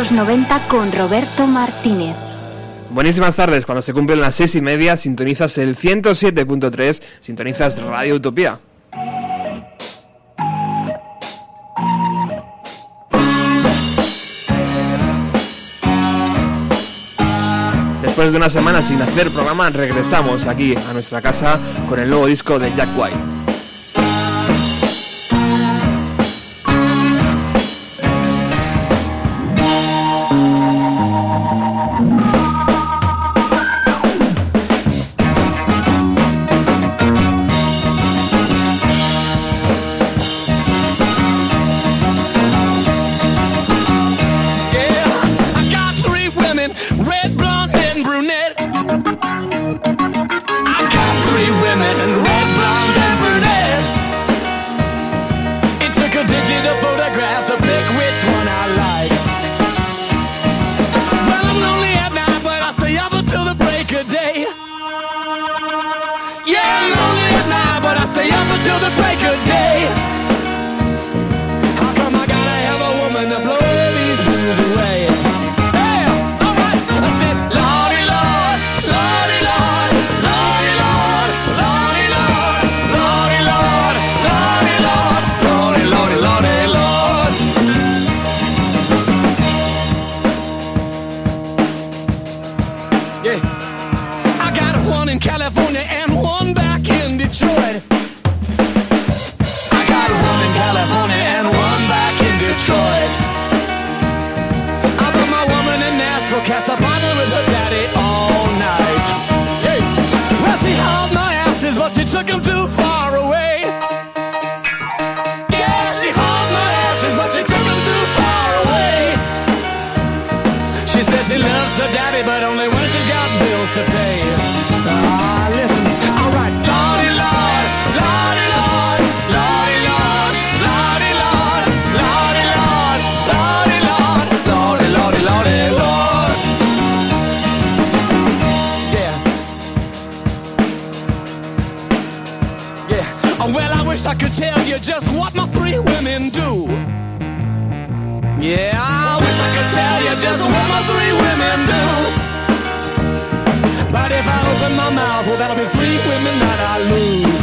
Bienvenido a los 90 con Roberto Martínez. Buenísimas tardes, cuando se cumplen las seis y media sintonizas el 107.3, sintonizas Radio Utopía. Después de una semana sin hacer programa, regresamos aquí a nuestra casa con el nuevo disco de Jack White. mouth. Well, that'll be three women that I lose.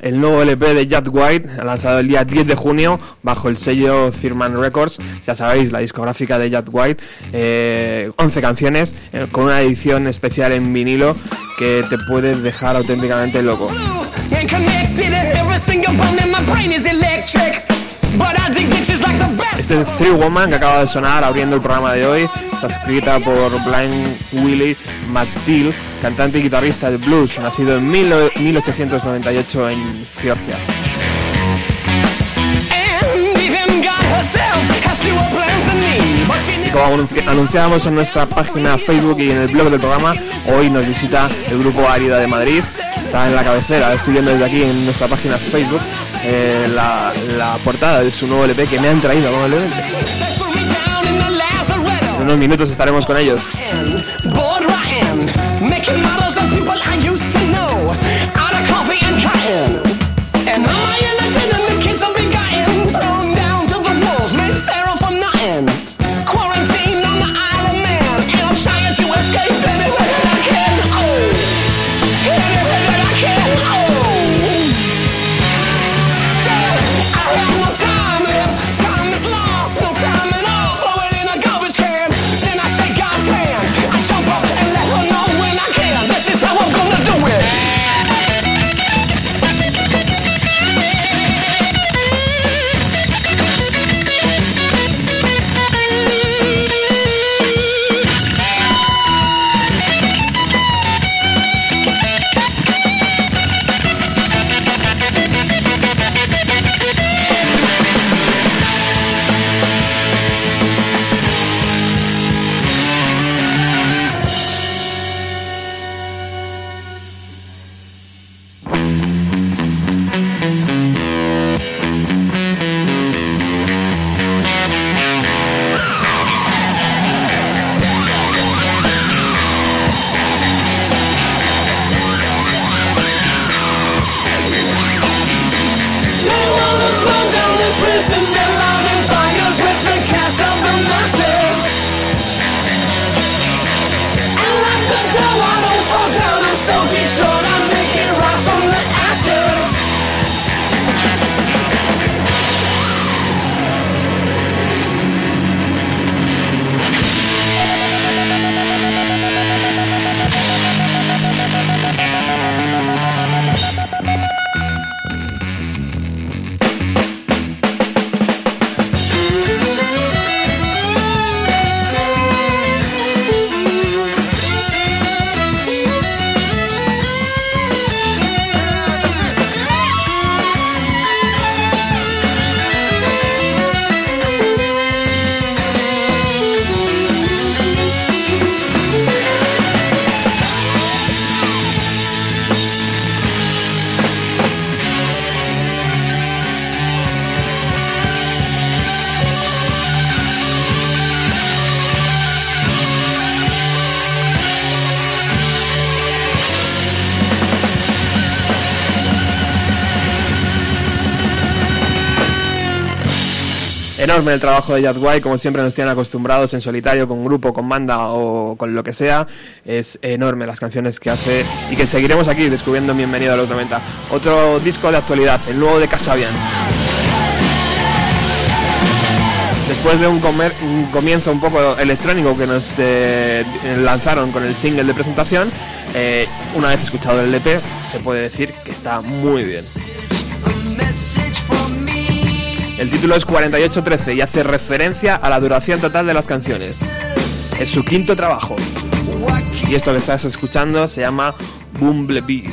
El nuevo LP de Jack White, lanzado el día 10 de junio bajo el sello Thirman Records. Ya sabéis, la discográfica de Jack White. 11 eh, canciones eh, con una edición especial en vinilo que te puede dejar auténticamente loco. Este es Three Woman que acaba de sonar abriendo el programa de hoy. Está escrita por Blind Willie McDill cantante y guitarrista de blues, nacido en 1898 en Georgia. Como anunciábamos en nuestra página Facebook y en el blog del programa, hoy nos visita el grupo Árida de Madrid. En la cabecera, estoy viendo desde aquí en nuestra página Facebook eh, la, portada de su nuevo LP que me han traído amablemente. En unos minutos estaremos con ellos. El trabajo de Jad White, como siempre nos tienen acostumbrados en solitario, con grupo, con banda o con lo que sea. Es enorme las canciones que hace y que seguiremos aquí descubriendo en Bienvenido a los 90. Otro disco de actualidad, el nuevo de Casabian. Después de un, comienzo un poco electrónico que nos eh, lanzaron con el single de presentación, eh, una vez escuchado el LP, se puede decir que está muy bien. El título es 4813 y hace referencia a la duración total de las canciones. Es su quinto trabajo. Y esto que estás escuchando se llama Bumblebee.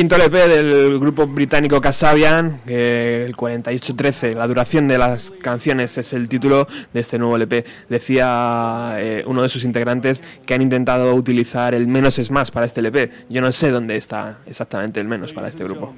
Quinto LP del grupo británico Kasabian, el 4813. La duración de las canciones es el título de este nuevo LP. Decía eh, uno de sus integrantes que han intentado utilizar el menos es más para este LP. Yo no sé dónde está exactamente el menos para este grupo.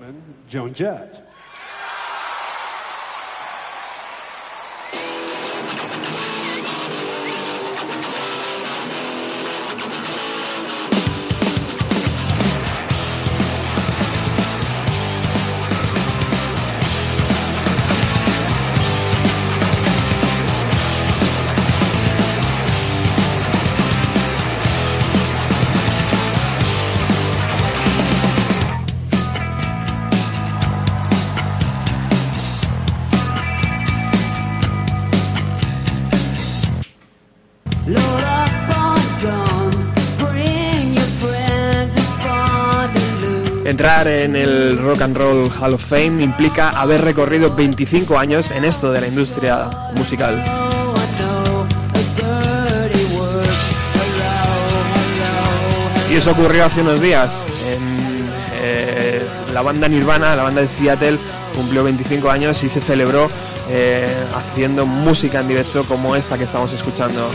Entrar en el Rock and Roll Hall of Fame implica haber recorrido 25 años en esto de la industria musical. Y eso ocurrió hace unos días. Eh, la banda Nirvana, la banda de Seattle, cumplió 25 años y se celebró eh, haciendo música en directo como esta que estamos escuchando.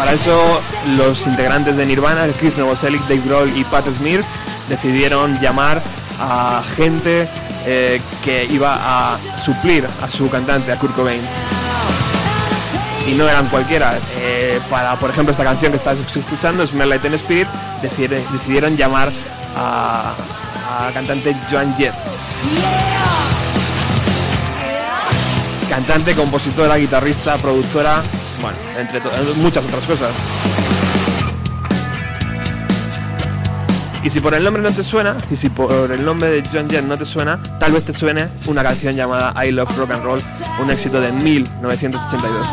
Para eso, los integrantes de Nirvana, Chris Novoselic, Dave Grohl y Pat Smear, decidieron llamar a gente eh, que iba a suplir a su cantante, a Kurt Cobain. Y no eran cualquiera. Eh, para, por ejemplo, esta canción que estás escuchando, Smell Like Teen Spirit, decidieron llamar a, a cantante Joan Jett. Cantante, compositora, guitarrista, productora, bueno, entre muchas otras cosas. Y si por el nombre no te suena, y si por el nombre de John Jett no te suena, tal vez te suene una canción llamada I Love Rock and Roll, un éxito de 1982.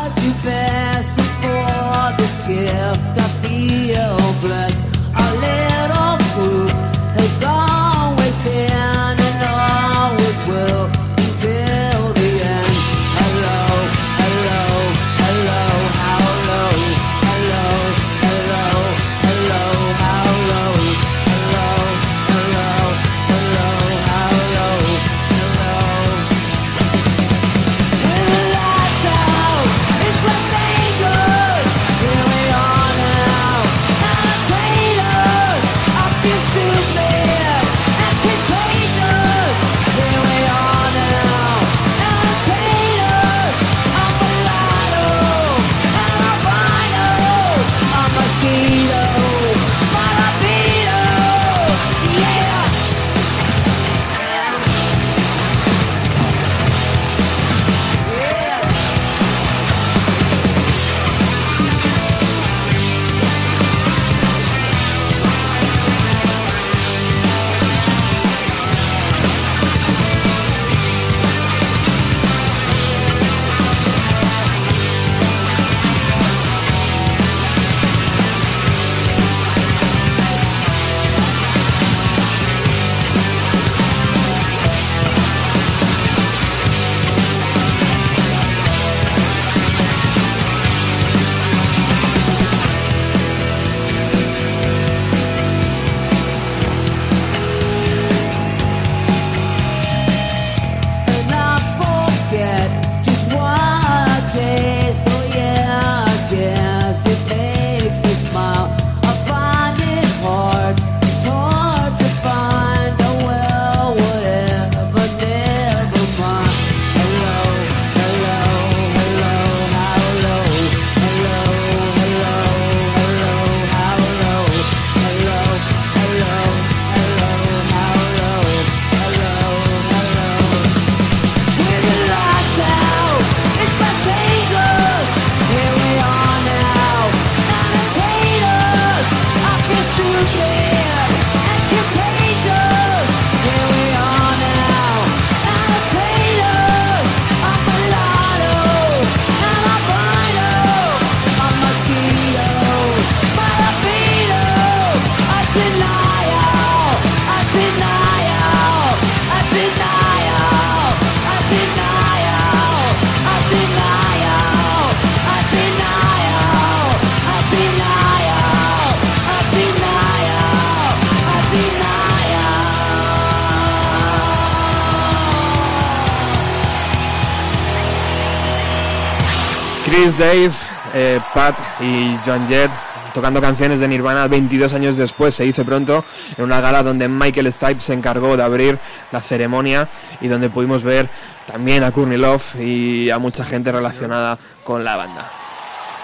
Dave, eh, Pat y John Jett tocando canciones de Nirvana 22 años después, se dice pronto, en una gala donde Michael Stipe se encargó de abrir la ceremonia y donde pudimos ver también a Courtney Love y a mucha gente relacionada con la banda.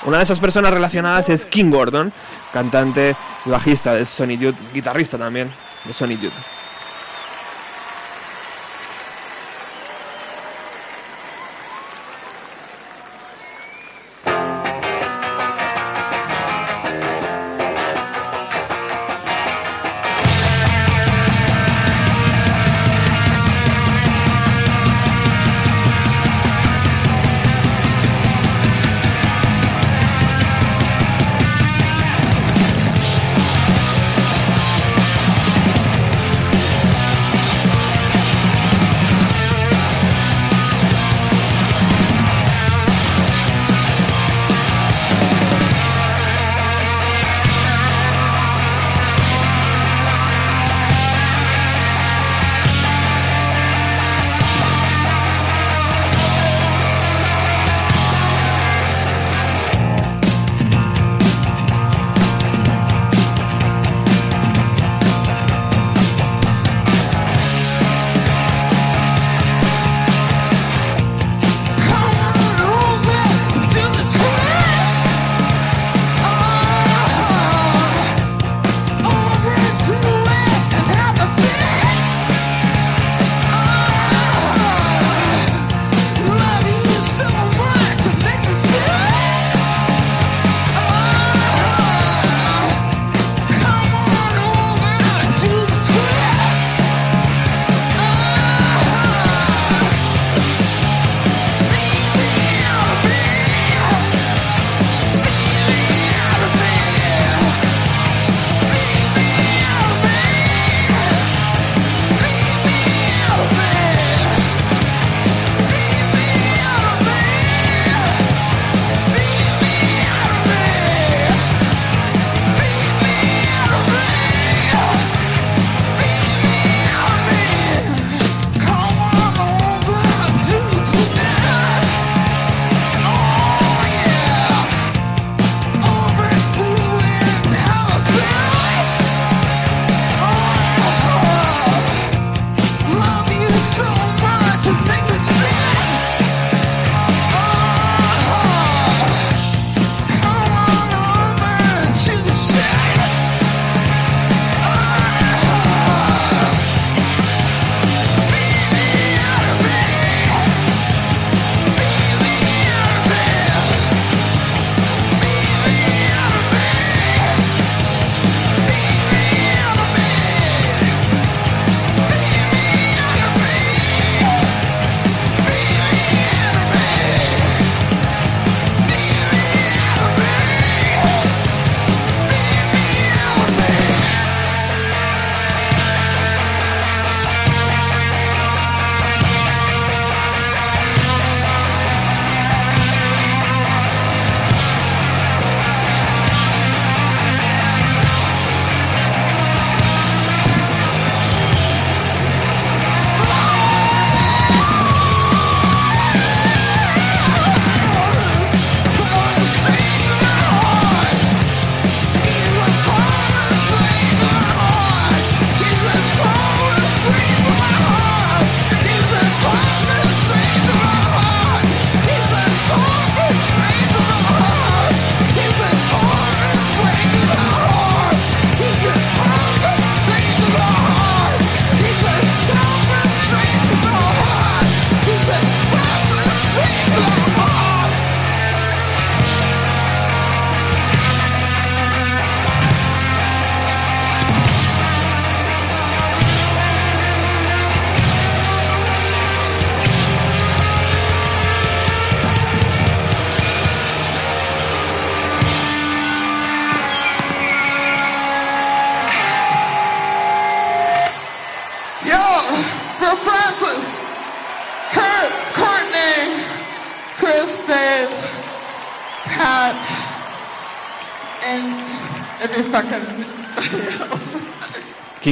Una de esas personas relacionadas es King Gordon, cantante y bajista de Sonic Youth, guitarrista también de Sonic Youth.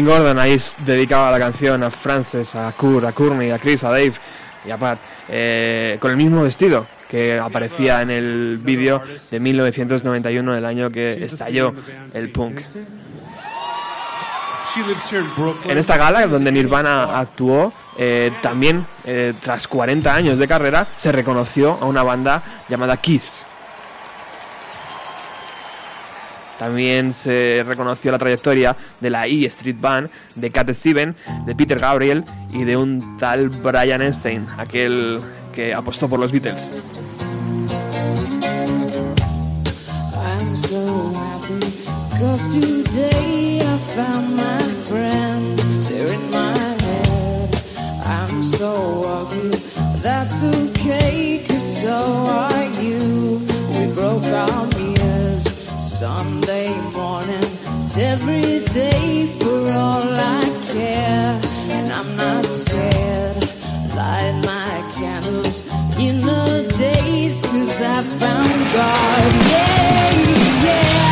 King Gordon ahí dedicaba la canción a Frances, a Kurt, a Courtney, a Chris, a Dave y a Pat, eh, con el mismo vestido que aparecía en el vídeo de 1991, el año que estalló el punk. En esta gala, donde Nirvana actuó, eh, también, eh, tras 40 años de carrera, se reconoció a una banda llamada Kiss. También se reconoció la trayectoria de la E Street Band, de Cat Steven, de Peter Gabriel y de un tal Brian Epstein, aquel que apostó por los Beatles. I'm so happy Cause today I found my friends. They're in my head. I'm so ugly. That's okay Cause so are you. We broke our mirrors Sunday morning. It's every day for all I care. And I'm not scared. Light my candles in the days Cause I found God. Yeah, yeah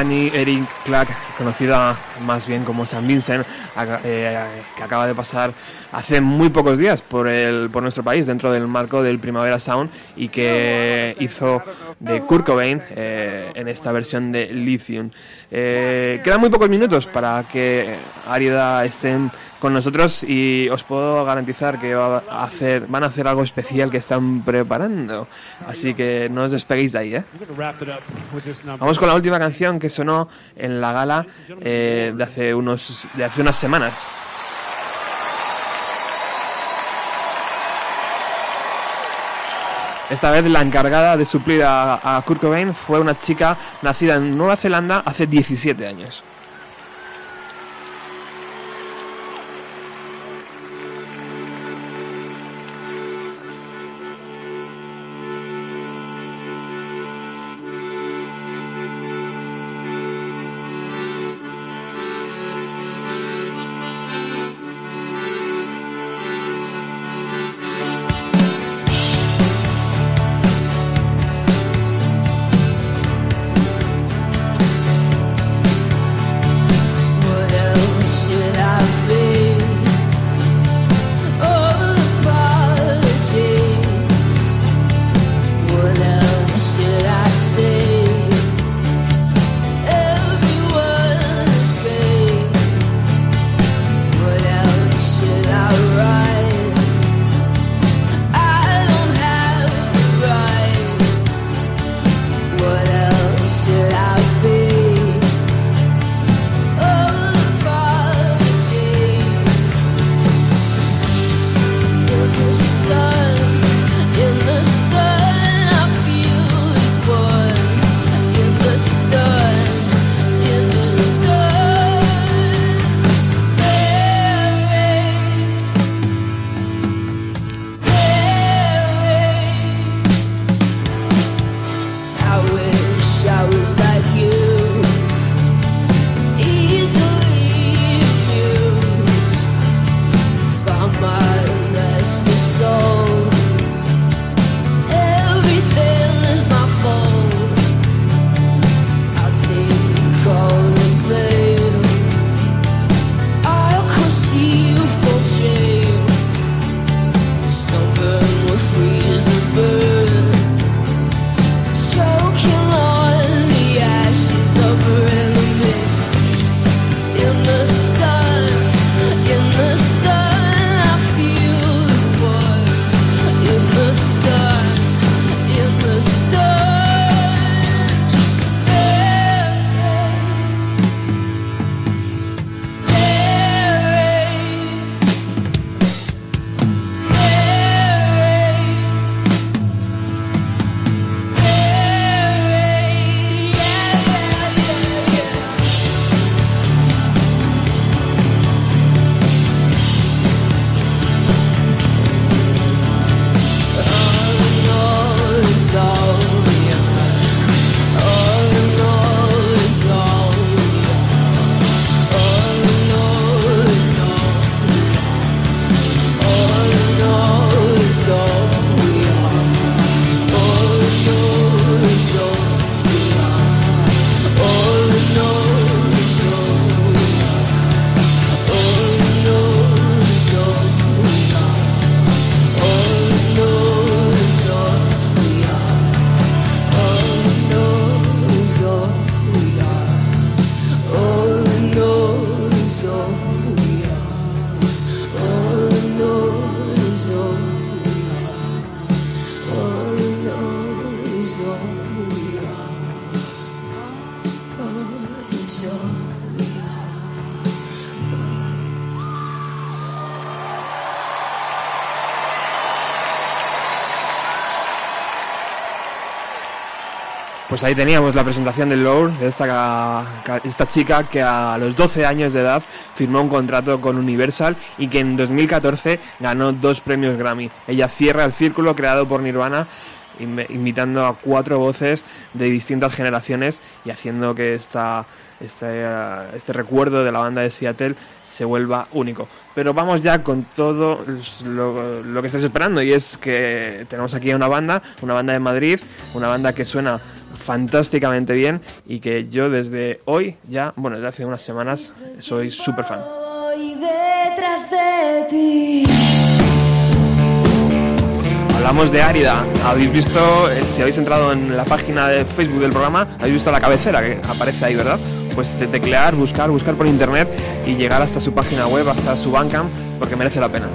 Annie Eric Clark, conocida más bien como San Vincent, que acaba de pasar hace muy pocos días por, el, por nuestro país dentro del marco del Primavera Sound y que hizo de Kurt Cobain eh, en esta versión de Lithium. Eh, quedan muy pocos minutos para que Arida estén con nosotros y os puedo garantizar que va a hacer, van a hacer algo especial que están preparando. Así que no os despeguéis de ahí, ¿eh? Vamos con la última canción que sonó en la gala eh, de, hace unos, de hace unas semanas. Esta vez la encargada de suplir a, a Kurt Cobain fue una chica nacida en Nueva Zelanda hace 17 años. Pues ahí teníamos la presentación del Lord, de esta, esta chica que a los 12 años de edad firmó un contrato con Universal y que en 2014 ganó dos premios Grammy. Ella cierra el círculo creado por Nirvana imitando a cuatro voces de distintas generaciones y haciendo que esta, este, eh, este recuerdo de la banda de Seattle se vuelva único. Pero vamos ya con todo lo, lo que estáis esperando y es que tenemos aquí a una banda, una banda de Madrid, una banda que suena fantásticamente bien y que yo desde hoy ya, bueno, desde hace unas semanas soy súper fan. Detrás de ti. Hablamos de Árida. Habéis visto, eh, si habéis entrado en la página de Facebook del programa, habéis visto la cabecera que aparece ahí, ¿verdad? Pues de teclear, buscar, buscar por internet y llegar hasta su página web, hasta su Bandcamp, porque merece la pena.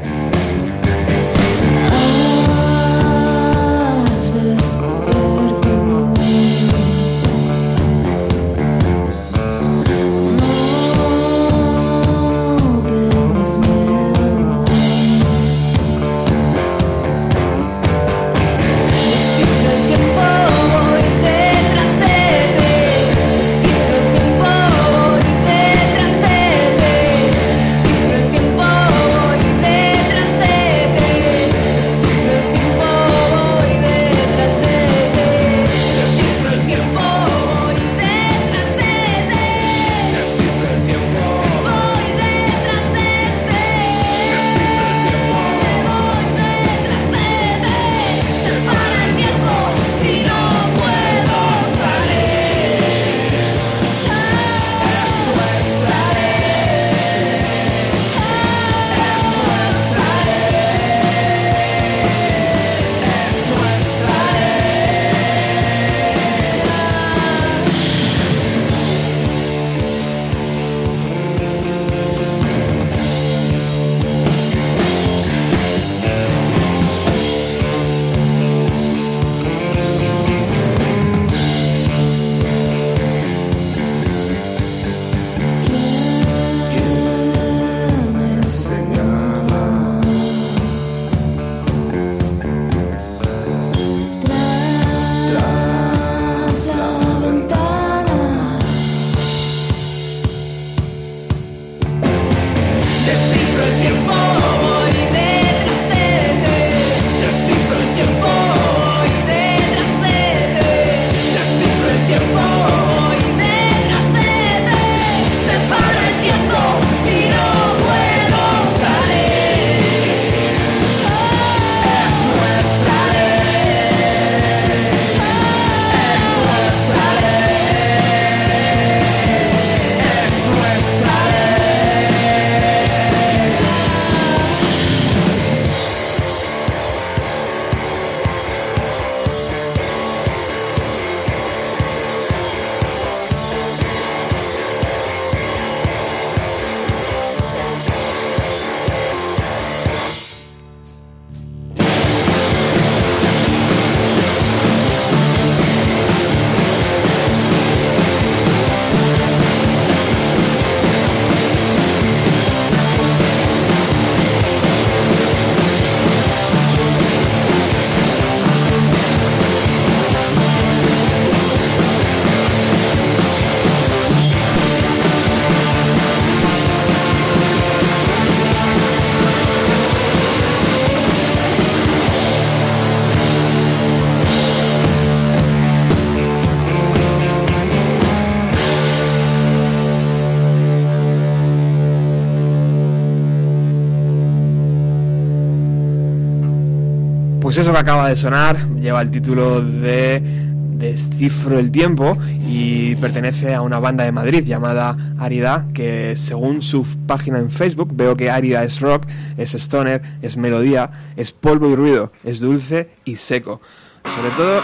Pues eso que acaba de sonar lleva el título de Descifro el Tiempo y pertenece a una banda de Madrid llamada Arida, que según su página en Facebook veo que Arida es rock, es stoner, es melodía, es polvo y ruido, es dulce y seco. Sobre todo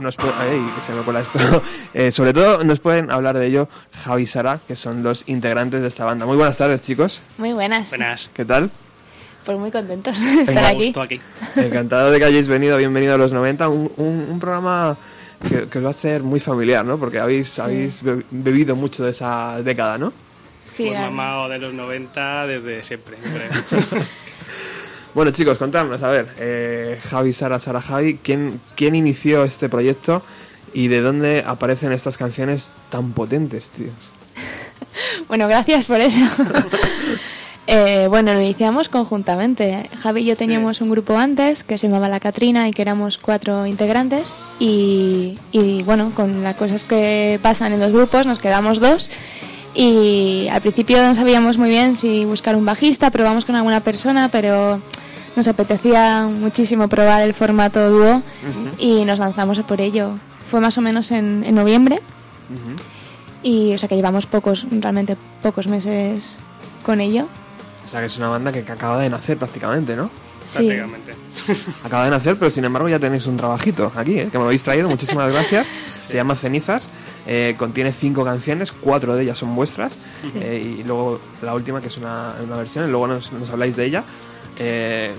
nos ay, que se me cuela esto. Eh, sobre todo nos pueden hablar de ello Javi y Sara, que son los integrantes de esta banda. Muy buenas tardes, chicos. Muy buenas. Buenas. ¿Qué tal? Pues muy contentos de estar aquí. Aquí. Encantado de que hayáis venido, bienvenido a los 90, un, un- un programa que, que os va a ser muy familiar, ¿no? Porque habéis, habéis be- bebido mucho de esa década, ¿no? Sí, la- mamado de los 90 desde siempre, creo. Bueno, chicos, contadnos, a ver, eh, Javi, Sara, Sara, Javi, ¿quién, ¿quién inició este proyecto y de dónde aparecen estas canciones tan potentes, tíos? Bueno, gracias por eso. Eh, bueno, lo iniciamos conjuntamente. Javi y yo teníamos un grupo antes que se llamaba La Catrina y que éramos cuatro integrantes. Y, y, bueno, con las cosas que pasan en los grupos nos quedamos dos. Y al principio no sabíamos muy bien si buscar un bajista, probamos con alguna persona, pero nos apetecía muchísimo probar el formato dúo y nos lanzamos a por ello. fue más o menos en, en noviembre. Ujú. Y, o sea, que llevamos pocos, realmente pocos meses con ello. O sea que es una banda que, que acaba de nacer prácticamente, ¿no? Sí. Prácticamente. Acaba de nacer, pero sin embargo ya tenéis un trabajito aquí, ¿eh? que me habéis traído. Muchísimas gracias. Se llama Cenizas. eh, contiene cinco canciones, cuatro de ellas son vuestras. eh, y luego la última, que es una, una versión, y luego nos, nos habláis de ella. Eh,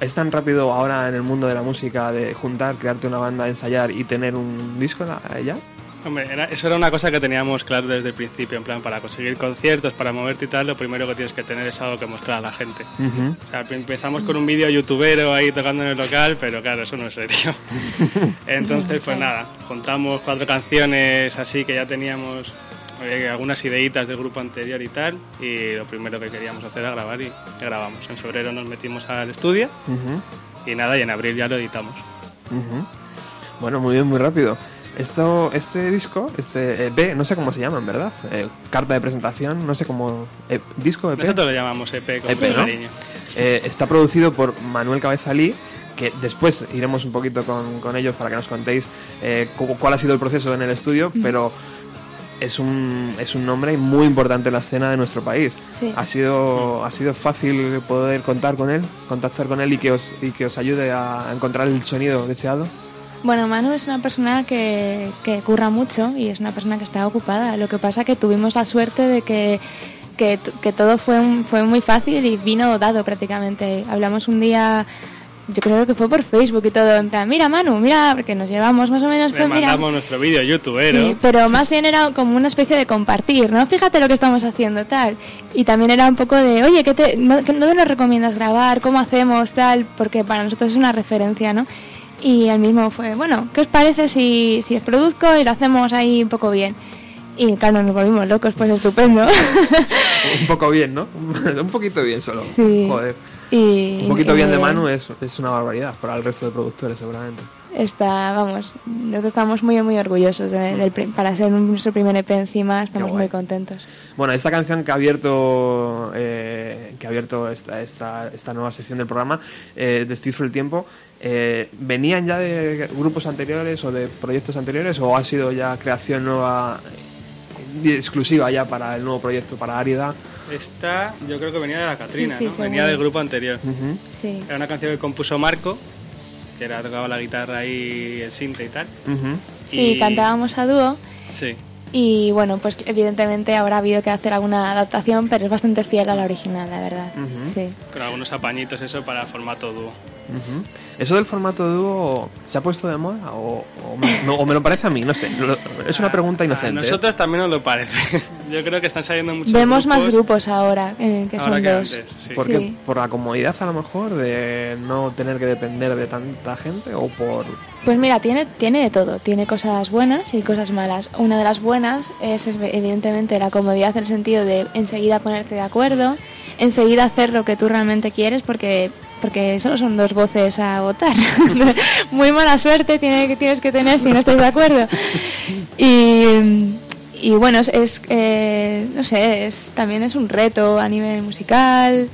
¿Es tan rápido ahora en el mundo de la música de juntar, crearte una banda, ensayar y tener un disco a- ya? Hombre, era- eso era una cosa que teníamos claro desde el principio, en plan, para conseguir conciertos, para moverte y tal, lo primero que tienes que tener es algo que mostrar a la gente. Ujú. O sea, empezamos con un vídeo youtubero ahí tocando en el local, pero claro, eso no es serio. Entonces, pues nada, juntamos cuatro canciones así que ya teníamos algunas ideitas del grupo anterior y tal, y lo primero que queríamos hacer era grabar y grabamos. En febrero nos metimos al estudio Ujú. y nada, y en abril ya lo editamos. Ujú. Bueno, muy bien, muy rápido. Esto, este disco, este EP, no sé cómo se llama, en verdad. Eh, carta de presentación, no sé cómo. eh, ¿Disco EP? Nosotros lo llamamos EP con EP, ¿no? cariño. Eh, está producido por Manuel Cabezalí, que después iremos un poquito con, con ellos para que nos contéis eh, cu- cuál ha sido el proceso en el estudio, pero es un, es un nombre muy importante en la escena de nuestro país. Sí. Ha sido, ha sido fácil poder contar con él, contactar con él y que os, y que os ayude a encontrar el sonido deseado. Bueno, Manu es una persona que, que curra mucho y es una persona que está ocupada. Lo que pasa que tuvimos la suerte de que, que, todo fue, un- fue muy fácil y vino dado prácticamente. Hablamos un día, yo creo que fue por Facebook y todo, en plan, mira Manu, mira, porque nos llevamos más o menos... Le pues, mira, mandamos nuestro vídeo youtubero. Sí, pero más bien era como una especie de compartir, ¿no? Fíjate lo que estamos haciendo, tal. Y también era un poco de, oye, ¿qué te, no, ¿dónde nos recomiendas grabar? ¿Cómo hacemos? Tal, porque para nosotros es una referencia, ¿no? Y el mismo fue, bueno, ¿qué os parece si, si os produzco y lo hacemos ahí un poco bien? Y claro, nos volvimos locos, pues estupendo. Un poco bien, ¿no? un poquito bien solo. Sí. Joder. y, Un poquito bien de Manu es, es una barbaridad para el resto de productores, seguramente. Está, vamos, nosotros estamos muy, muy orgullosos de- del pri- para ser nuestro primer EP encima, estamos muy contentos. Bueno, esta canción que ha abierto, eh, que ha abierto esta, esta, esta nueva sección del programa, eh, de Steve for el Tiempo, eh, ¿venían ya de grupos anteriores o de proyectos anteriores o ha sido ya creación nueva, eh, exclusiva ya para el nuevo proyecto, para Árida? Esta yo creo que venía de la Catrina, Sí, sí, ¿no? Venía del grupo anterior. Sí. Era una canción que compuso Marco, que era tocaba la guitarra y el sinte y tal. Ujú. Sí, Y- cantábamos a dúo Sí. y bueno, pues evidentemente habrá habido que hacer alguna adaptación, pero es bastante fiel a la original, la verdad. Ujú. Sí. Con algunos apañitos eso para formato dúo. Ujú. ¿Eso del formato dúo se ha puesto de moda o, o me, no, o me lo parece a mí? No sé, lo- es una pregunta A inocente. ¿eh? nosotros también nos lo parece. Yo creo que están saliendo muchos Vemos más grupos. ahora, eh, que Ahora son que dos. antes, sí. ¿Por qué? Sí. ¿Por la comodidad a lo mejor de no tener que depender de tanta gente o por... Pues mira, tiene, tiene de todo, tiene cosas buenas y cosas malas. Una de las buenas es, es evidentemente la comodidad en el sentido de enseguida ponerte de acuerdo, enseguida hacer lo que tú realmente quieres porque porque solo son dos voces a votar. Muy mala suerte tiene, que tienes que tener si no estás de acuerdo. Y, y bueno, es, es, eh, no sé, es, también es un reto a nivel musical.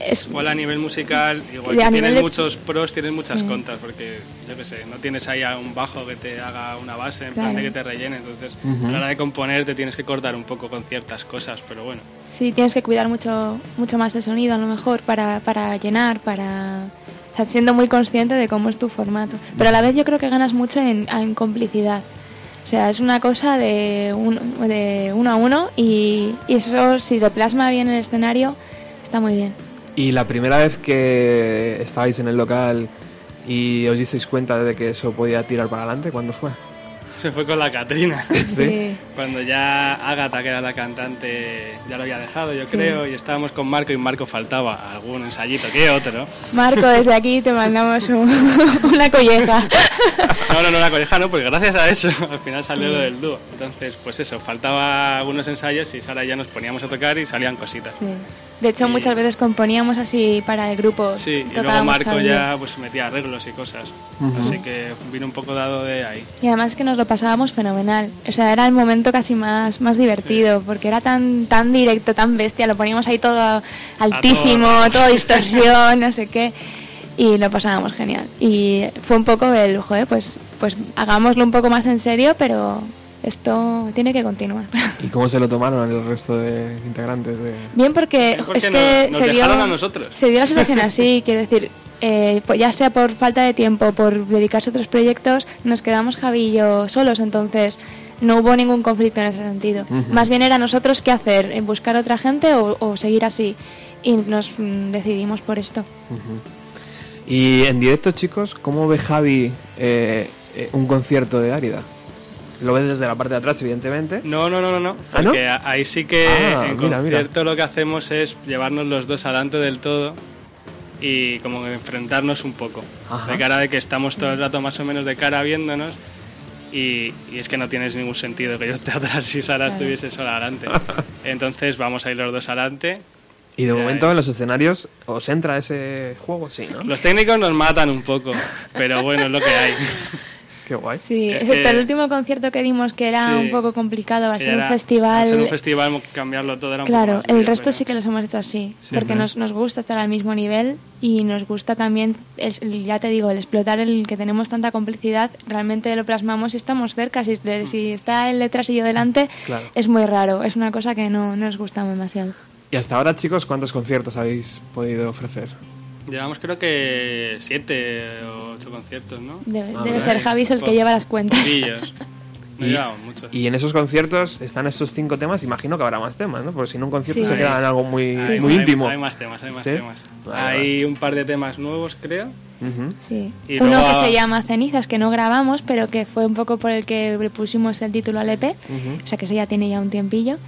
Es, Igual a nivel musical, igual que tienes de- muchos pros, tienes muchas Sí. contras, porque yo qué sé, no tienes ahí a un bajo que te haga una base, en Claro. plan de que te rellene, entonces a la hora de componer te tienes que cortar un poco con ciertas cosas, pero bueno. Sí, tienes que cuidar mucho, mucho más el sonido a lo mejor para, para llenar, para o sea, siendo muy consciente de cómo es tu formato. Pero a la vez yo creo que ganas mucho en, en complicidad. O sea, es una cosa de, de uno a uno y, y eso si lo plasma bien en el escenario está muy bien. Y la primera vez que estabais en el local y os disteis cuenta de que eso podía tirar para adelante, ¿cuándo fue? Se fue con la Catrina. Sí. Cuando ya Ágata, que era la cantante, ya lo había dejado, yo Sí. creo, y estábamos con Marco y Marco faltaba algún ensayito que otro. Marco, desde aquí te mandamos un- una colleja. No, no, no la colleja, no, porque gracias a eso al final salió lo del dúo. Entonces, pues eso, faltaba algunos ensayos y Sara y ya nos poníamos a tocar y salían cositas. Sí. De hecho, Y- muchas veces componíamos así para el grupo. Sí, y luego Marco ya pues metía arreglos y cosas. Ujú. Así que vino un poco dado de ahí. Y además que nos lo pasábamos fenomenal. O sea, era el momento casi más, más divertido, porque era tan, tan directo, tan bestia. Lo poníamos ahí todo altísimo, todo. todo distorsión, no sé qué. Y lo pasábamos genial. Y fue un poco el, joder, pues pues hagámoslo un poco más en serio, pero esto tiene que continuar. ¿Y cómo se lo tomaron el resto de integrantes de...? Bien, porque, Bien, porque es que nos- nos se, dio, dejaron a nosotros. se dio la situación así, quiero decir, eh, pues ya sea por falta de tiempo, por dedicarse a otros proyectos, nos quedamos Javi y yo solos, entonces no hubo ningún conflicto en ese sentido. Más bien era nosotros qué hacer, ¿En buscar otra gente o, o seguir así. Y nos mm, decidimos por esto. Y en directo, chicos, ¿cómo ve Javi eh, eh, un concierto de Árida? Lo ves desde la parte de atrás, evidentemente. No, no, no, no, no. ¿Ah, no? Porque a- ahí sí que Ah, en mira, mira. concierto lo que hacemos es llevarnos los dos adelante del todo y como enfrentarnos un poco. Ajá. De cara de que estamos todo el rato más o menos de cara viéndonos y, y es que no tienes ningún sentido que yo esté atrás si Sara Claro. estuviese sola adelante. Entonces vamos a ir los dos adelante. Y de momento en los escenarios os entra ese juego, sí, ¿no? Los técnicos nos matan un poco, pero bueno, es lo que hay. Qué guay. Sí, Es excepto que- el último concierto que dimos, que era Sí. un poco complicado, al ser Era- un festival. al ser un festival, cambiarlo todo era un poco Claro, más el resto pero- sí que los hemos hecho así, Sí, porque nos, nos gusta estar al mismo nivel y nos gusta también, el- ya te digo, el explotar el que tenemos tanta complicidad, realmente lo plasmamos y estamos cerca, si, de- si está él detrás y yo delante, Claro. es muy raro, es una cosa que no, no nos gusta demasiado. Y hasta ahora, chicos, ¿cuántos conciertos habéis podido ofrecer? Llevamos creo que siete o ocho conciertos, ¿no? Debe, Ah, debe vale. ser Javis el que lleva las cuentas. No Y-. Y en esos conciertos están estos cinco temas, imagino que habrá más temas, ¿no? Porque si no un concierto Sí. se queda en algo muy, Hay- muy hay- íntimo. Hay, más temas, hay más ¿Sí? temas. Vale, hay un par de temas nuevos, creo. Ujú. Sí. Y Uno luego que a- se llama Cenizas, que no grabamos, pero que fue un poco por el que le pusimos el título al EP, Ujú. o sea que eso ya tiene ya un tiempillo.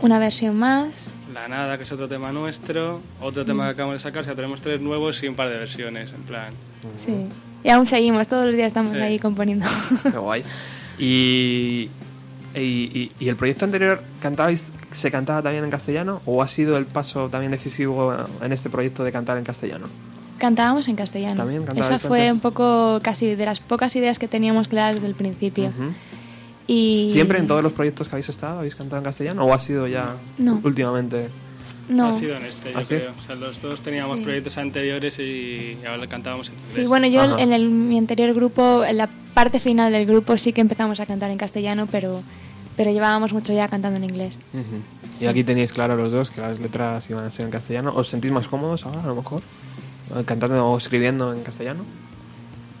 Una versión más, La Nada, que es otro tema nuestro. Otro tema que acabamos de sacar. O sea, tenemos tres nuevos y un par de versiones, en plan. sí. Y aún seguimos, todos los días estamos Sí. ahí componiendo. Qué guay. Y, y, y- y el proyecto anterior cantabais, se cantaba también en castellano o ha sido el paso también decisivo en este proyecto de cantar en castellano? Cantábamos en castellano. También Esa fue antes. un poco casi de las pocas ideas que teníamos claras desde el principio. Ujú. Y ¿Siempre en todos los proyectos que habéis estado habéis cantado en castellano o ha sido ya No. últimamente? no. Ha sido en este, yo ¿Ah, sí? creo. O sea, los dos teníamos Sí. proyectos anteriores y ahora cantábamos en inglés. Sí, bueno, yo Ajá. en el, mi anterior grupo, en la parte final del grupo sí que empezamos a cantar en castellano, pero, pero llevábamos mucho ya cantando en inglés. Sí. Y aquí tenéis claro los dos que las letras iban a ser en castellano. ¿Os sentís más cómodos ahora, a lo mejor? Cantando o escribiendo en castellano.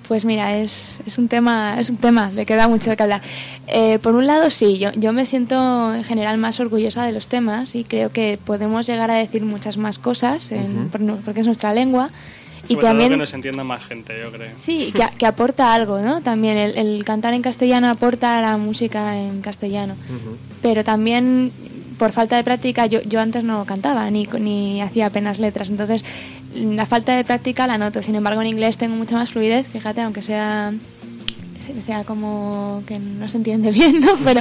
Pues mira, es, es un tema, es un tema de que da mucho de que hablar. Eh, por un lado, sí, yo, yo me siento en general más orgullosa de los temas y creo que podemos llegar a decir muchas más cosas en- porque es nuestra lengua. Sobre y también todo que nos entienda más gente, yo creo. Sí, que, que aporta algo, ¿no? También el, el cantar en castellano aporta a la música en castellano. Pero también, por falta de práctica, yo, yo antes no cantaba ni, ni hacía apenas letras. Entonces, la falta de práctica la noto. Sin embargo, en inglés tengo mucha más fluidez, fíjate, aunque sea sea como que no se entiende bien, ¿no? Pero,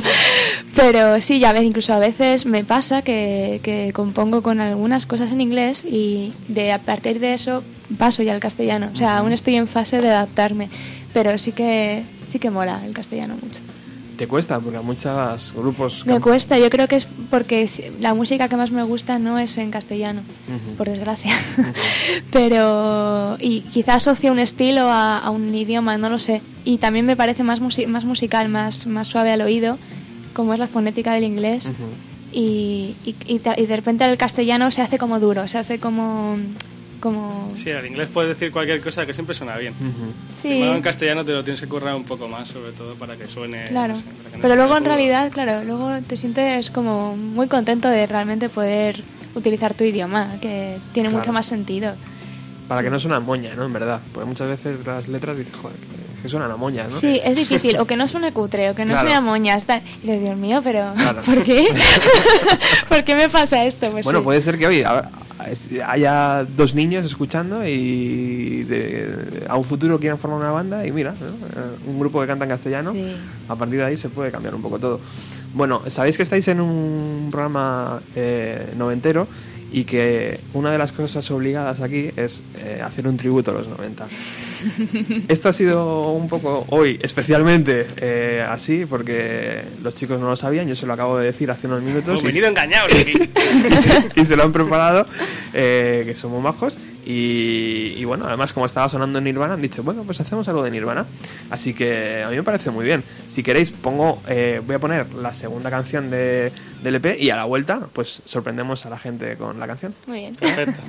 pero sí, ya ves, incluso a veces me pasa que, que compongo con algunas cosas en inglés y de a partir de eso paso ya al castellano. O sea, aún estoy en fase de adaptarme, pero sí que sí que mola el castellano mucho. ¿Te cuesta? Porque a muchos grupos... Me cuesta, yo creo que es porque la música que más me gusta no es en castellano, por desgracia. Pero, y quizás asocio un estilo a, a un idioma, no lo sé. Y también me parece más, musi- más musical, más, más suave al oído, como es la fonética del inglés. Y, y, y ta- y de repente el castellano se hace como duro, se hace como... como Sí, al inglés puedes decir cualquier cosa que siempre suena bien. Ujú. Sin sí, en castellano te lo tienes que currar un poco más, sobre todo para que suene. claro. no sé, que no Pero luego en realidad, claro, luego te sientes como muy contento de realmente poder utilizar tu idioma, que tiene Claro. mucho más sentido. Para Sí. que no suene a moña, ¿no? En verdad. Porque muchas veces las letras dices, joder, que, que suenan a moña, ¿no? Sí, es difícil, o que no suene cutre, o que no Claro. suene a moñas, tal. Y dices, Dios mío, pero Claro. ¿por qué? ¿Por qué me pasa esto? Pues Bueno, sí. puede ser que hoy haya dos niños escuchando y de- a un futuro quieran formar una banda y mira, ¿no? Eh, un grupo que canta en castellano, Sí. a partir de ahí se puede cambiar un poco todo. Bueno, sabéis que estáis en un programa eh, noventero y que una de las cosas obligadas aquí es eh, hacer un tributo a los 90. Esto ha sido un poco hoy, especialmente eh, así, porque los chicos no lo sabían, yo se lo acabo de decir hace unos minutos. Hemos venido engañados aquí. y, se, y se lo han preparado, eh, que somos majos. Y, y bueno, además como estaba sonando en Nirvana, han dicho, bueno, pues hacemos algo de Nirvana. Así que a mí me parece muy bien. Si queréis, pongo, eh, voy a poner la segunda canción de, del EP y a la vuelta, pues sorprendemos a la gente con la canción. Muy bien. Perfecto.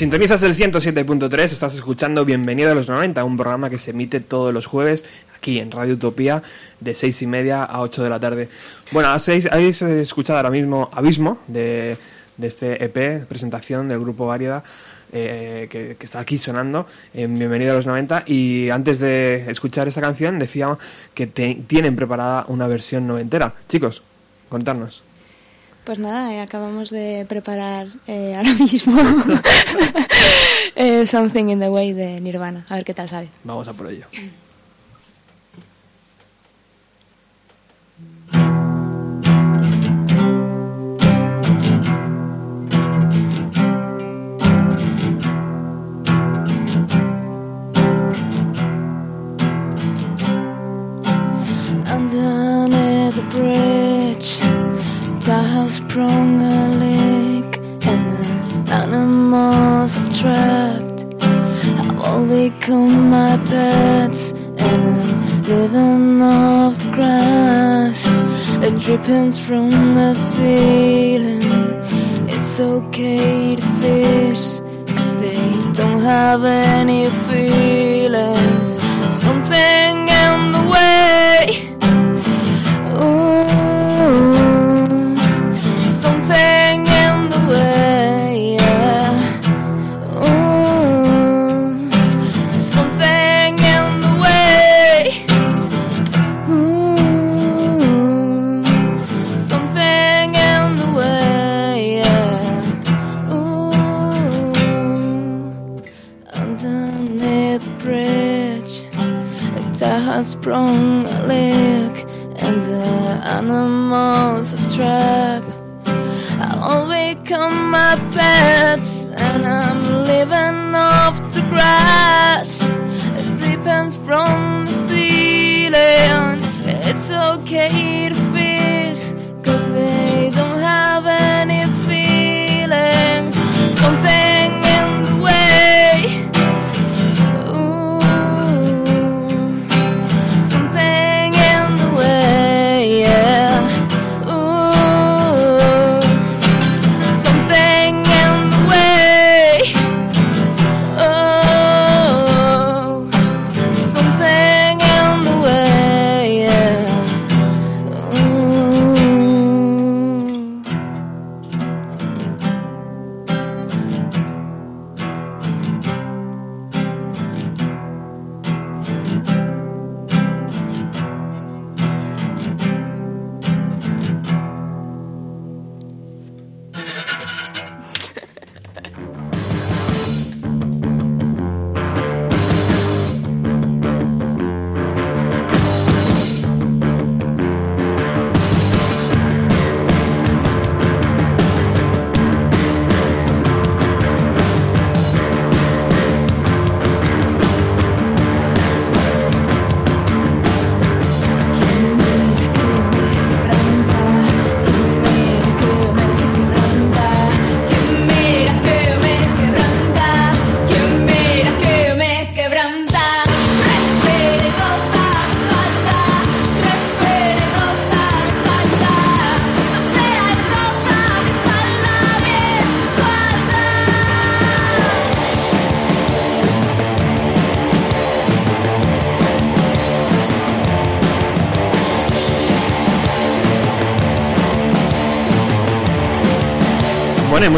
Sintonizas el 107.3, estás escuchando Bienvenido a los 90, un programa que se emite todos los jueves aquí en Radio Utopía de 6 y media a 8 de la tarde. Bueno, habéis, escuchado ahora mismo Abismo de, de este EP, presentación del grupo Variedad. eh, que, que está aquí sonando en Bienvenido a los 90 y antes de escuchar esta canción decía que te- tienen preparada una versión noventera. Chicos, contarnos. Pues nada, eh, acabamos de preparar eh, ahora mismo eh, Something in the Way de Nirvana. A ver qué tal sale. Vamos a por ello. Leak, and the animals have trapped. I've all become my pets, and I'm living off the grass. The drippings from the ceiling. It's okay to fish, cause they don't have any feelings. Something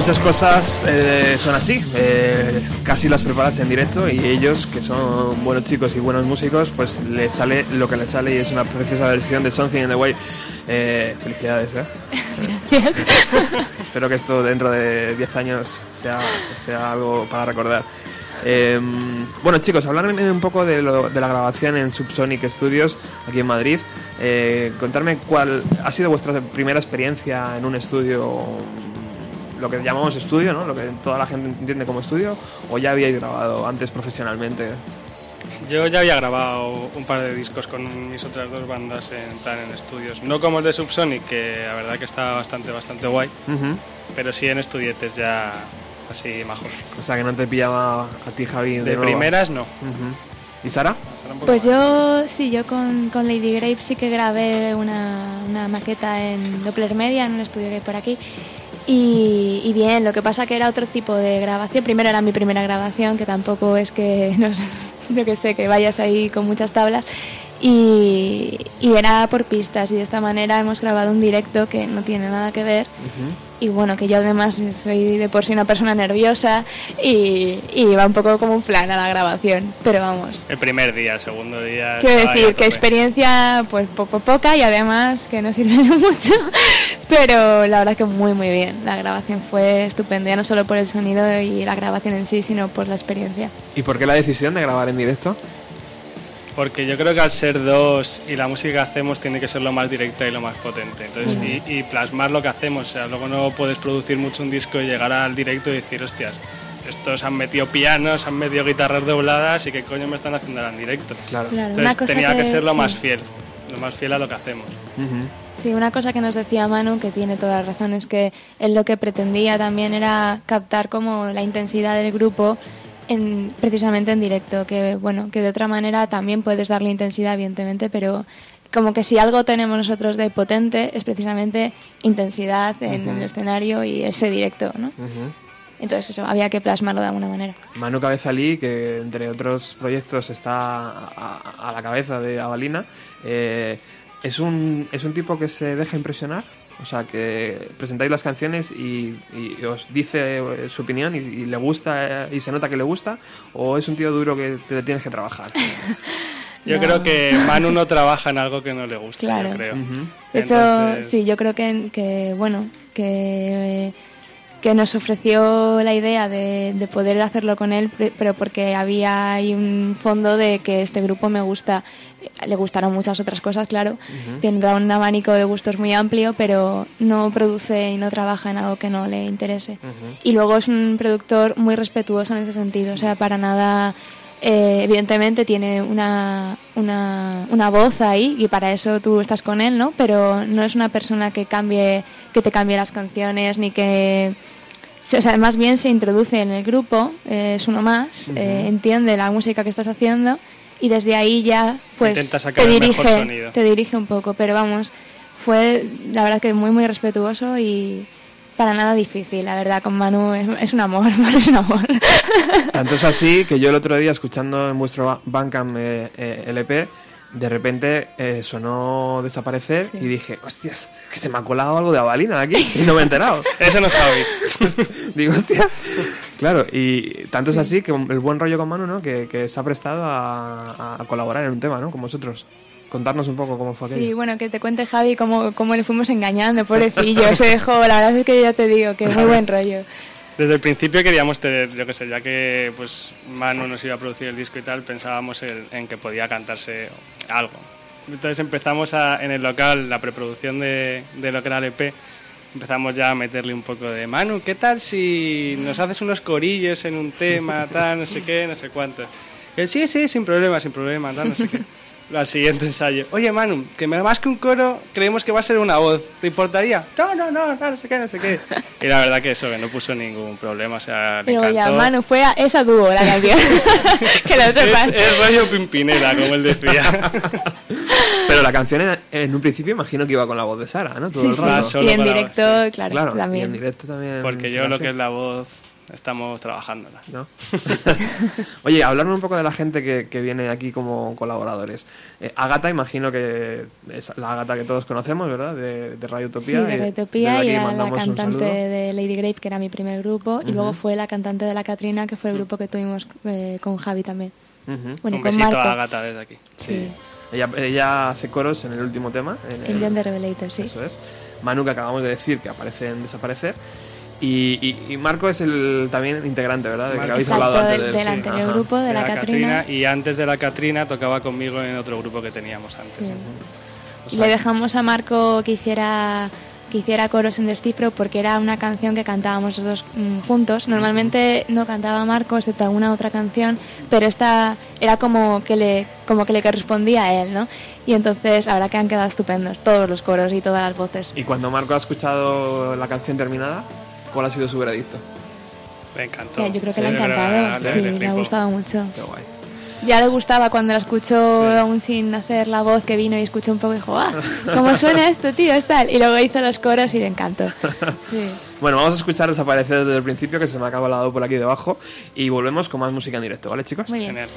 muchas cosas eh, son así, eh, casi las preparas en directo y ellos, que son buenos chicos y buenos músicos, pues les sale lo que les sale y es una preciosa versión de Something in the Way. Eh, felicidades, ¿eh? Gracias. Espero que esto dentro de 10 años sea, sea algo para recordar. Eh, bueno chicos, hablarme un poco de, lo- de la grabación en Subsonic Studios aquí en Madrid. Eh, contarme cuál ha sido vuestra primera experiencia en un estudio, lo que llamamos estudio, ¿no? Lo que toda la gente entiende como estudio, o ya habíais grabado antes profesionalmente. Yo ya había grabado un par de discos con mis otras dos bandas en plan en estudios. No como el de Subsonic, que la verdad que está bastante, bastante guay, Ujú. pero sí en estudietes ya así mejor. O sea que no te pillaba a ti Javi de, De primeras no. Ujú. ¿Y Sara? Pues yo, sí, yo con, con Lady Grape sí que grabé una, una maqueta en Doppler Media, en un estudio que hay por aquí. Y, y bien, lo que pasa que era otro tipo de grabación. Primero era mi primera grabación, que tampoco es que, no, yo que sé, que vayas ahí con muchas tablas. Y era por pistas y de esta manera hemos grabado un directo que no tiene nada que ver. Y bueno, que yo además soy de por sí una persona nerviosa y, y va un poco como un flan a la grabación. Pero vamos, El primer día, el segundo día. Quiero decir que experiencia pues poco poca y además que no sirve de mucho, pero la verdad que muy muy bien. La grabación fue estupenda, ya no solo por el sonido y la grabación en sí, sino por la experiencia. ¿Y por qué la decisión de grabar en directo? Porque yo creo que al ser dos y la música que hacemos tiene que ser lo más directa y lo más potente. Entonces, y, y plasmar lo que hacemos. O sea, luego no puedes producir mucho un disco y llegar al directo y decir, hostias, estos han metido pianos, han metido guitarras dobladas y qué coño me están haciendo ahora en directo. Claro. Claro, Entonces tenía que, ser lo sí. más fiel, lo más fiel a lo que hacemos. Ujú. Sí, una cosa que nos decía Manu, que tiene toda la razón, es que él lo que pretendía también era captar como la intensidad del grupo en, precisamente en directo, que bueno, que de otra manera también puedes darle intensidad, evidentemente, pero como que si algo tenemos nosotros de potente es precisamente intensidad en el escenario y ese directo, ¿no? Entonces eso, había que plasmarlo de alguna manera. Manu Cabezalí, que entre otros proyectos está a, a la cabeza de Avalina, eh, ¿es, un, ¿es un tipo que se deja impresionar? O sea, que presentáis las canciones y, y os dice eh, su opinión y, y le gusta eh, y se nota que le gusta, o es un tío duro que te le tienes que trabajar. Yo No. creo que Manu no trabaja en algo que no le gusta, Claro. yo creo. De hecho, Entonces, sí, yo creo que, que bueno, que, que nos ofreció la idea de, de poder hacerlo con él, pero porque había ahí un fondo de que este grupo me gusta, le gustaron muchas otras cosas, claro, tendrá un abanico de gustos muy amplio, pero no produce y no trabaja en algo que no le interese. Y luego es un productor muy respetuoso en ese sentido, o sea, para nada... eh, evidentemente tiene una, una, una voz ahí y para eso tú estás con él, ¿no? Pero no es una persona que cambie, que te cambie las canciones ni que o sea, más bien se introduce en el grupo, eh, es uno más, eh, entiende la música que estás haciendo y desde ahí ya pues te el mejor dirige, sonido. te dirige un poco, pero vamos, fue la verdad que muy muy respetuoso y para nada difícil, la verdad, con Manu es, es un amor, Manu es un amor. Tanto es así que yo el otro día, escuchando en vuestro ba- Bandcamp eh, eh, LP, de repente eh, sonó desaparecer y dije, hostias, que se me ha colado algo de Avalina aquí y no me he enterado. Eso no es Javi. Digo, hostia. Claro, y tanto es así que el buen rollo con Manu, ¿no? Que, que se ha prestado a, a colaborar en un tema, ¿no? Con vosotros. Contarnos un poco cómo fue aquello. Sí, bueno, que te cuente Javi cómo, cómo le fuimos engañando, pobrecillo, se dejó, la verdad es que ya te digo, que muy buen rollo. Desde el principio queríamos tener, yo qué sé, ya que pues Manu nos iba a producir el disco y tal, pensábamos en, en que podía cantarse algo. Entonces empezamos a- en el local, la preproducción de, de lo que era el EP, empezamos ya a meterle un poco de Manu, ¿qué tal si nos haces unos corillos en un tema, tal, no sé qué, no sé cuánto? Él, sí, sí, sin problema, sin problema, tal, no sé qué. Al siguiente ensayo, oye Manu, que más que un coro creemos que va a ser una voz, ¿te importaría? No, no, no, tal, no sé qué, no sé qué. Y la verdad que eso, que no puso ningún problema, o sea, le Pero ya. Manu, fue a esa dúo la canción, que lo sepas. Es, es rollo Pimpinela, como él decía. Pero la canción en, en un principio imagino que iba con la voz de Sara, ¿no? Todo Sí, el sí, rato. Solo y en directo, sí. claro, Claro, y también. en directo también. Porque yo lo que es la voz estamos trabajándola. ¿no? Oye, hablarme un poco de la gente que, que viene aquí como colaboradores. Eh, Agata, imagino que es la Agata que todos conocemos, ¿verdad? De, de Radio Sí, Utopía. de Eh, Utopía y aquí era la cantante de Lady Grape, que era mi primer grupo, y luego fue la cantante de La Catrina, que fue el grupo que tuvimos eh, con Javi también. Ujú. Bueno, Un con besito Marco. a Agata desde aquí. Sí, Ella, ella hace coros en el último tema. En el John de Revelator, sí. Eso es. Manu, que acabamos de decir que aparece en Desaparecer. Y, y- y Marco es el también integrante, ¿verdad? De que Marco. habéis Exacto, hablado antes del, de del sí. anterior Ajá. grupo, de, La, Catrina. Y antes de la Catrina tocaba conmigo en otro grupo que teníamos antes. Sí. O sea, le dejamos a Marco que hiciera que hiciera coros en Descifro porque era una canción que cantábamos los dos mm, juntos. Normalmente no cantaba Marco excepto alguna otra canción, pero esta era como que le como que le correspondía a él, ¿no? Y entonces ahora que han quedado estupendos todos los coros y todas las voces. Y cuando Marco ha escuchado la canción terminada, ¿cuál ha sido su veredicto? Me encantó. Yo creo que Sí, le ha encantado, le- sí, le le ha gustado mucho. Qué guay. Ya le gustaba cuando la escuchó Sí. aún sin hacer la voz que vino y escuchó un poco y dijo, ¡ah! ¿Cómo suena esto, tío? Es tal. Y luego hizo los coros y le encantó. Sí. Bueno, vamos a escuchar Desaparecer desde el principio, que se me acaba el lado por aquí debajo. Y volvemos con más música en directo, ¿vale, chicos? Muy bien. Genial.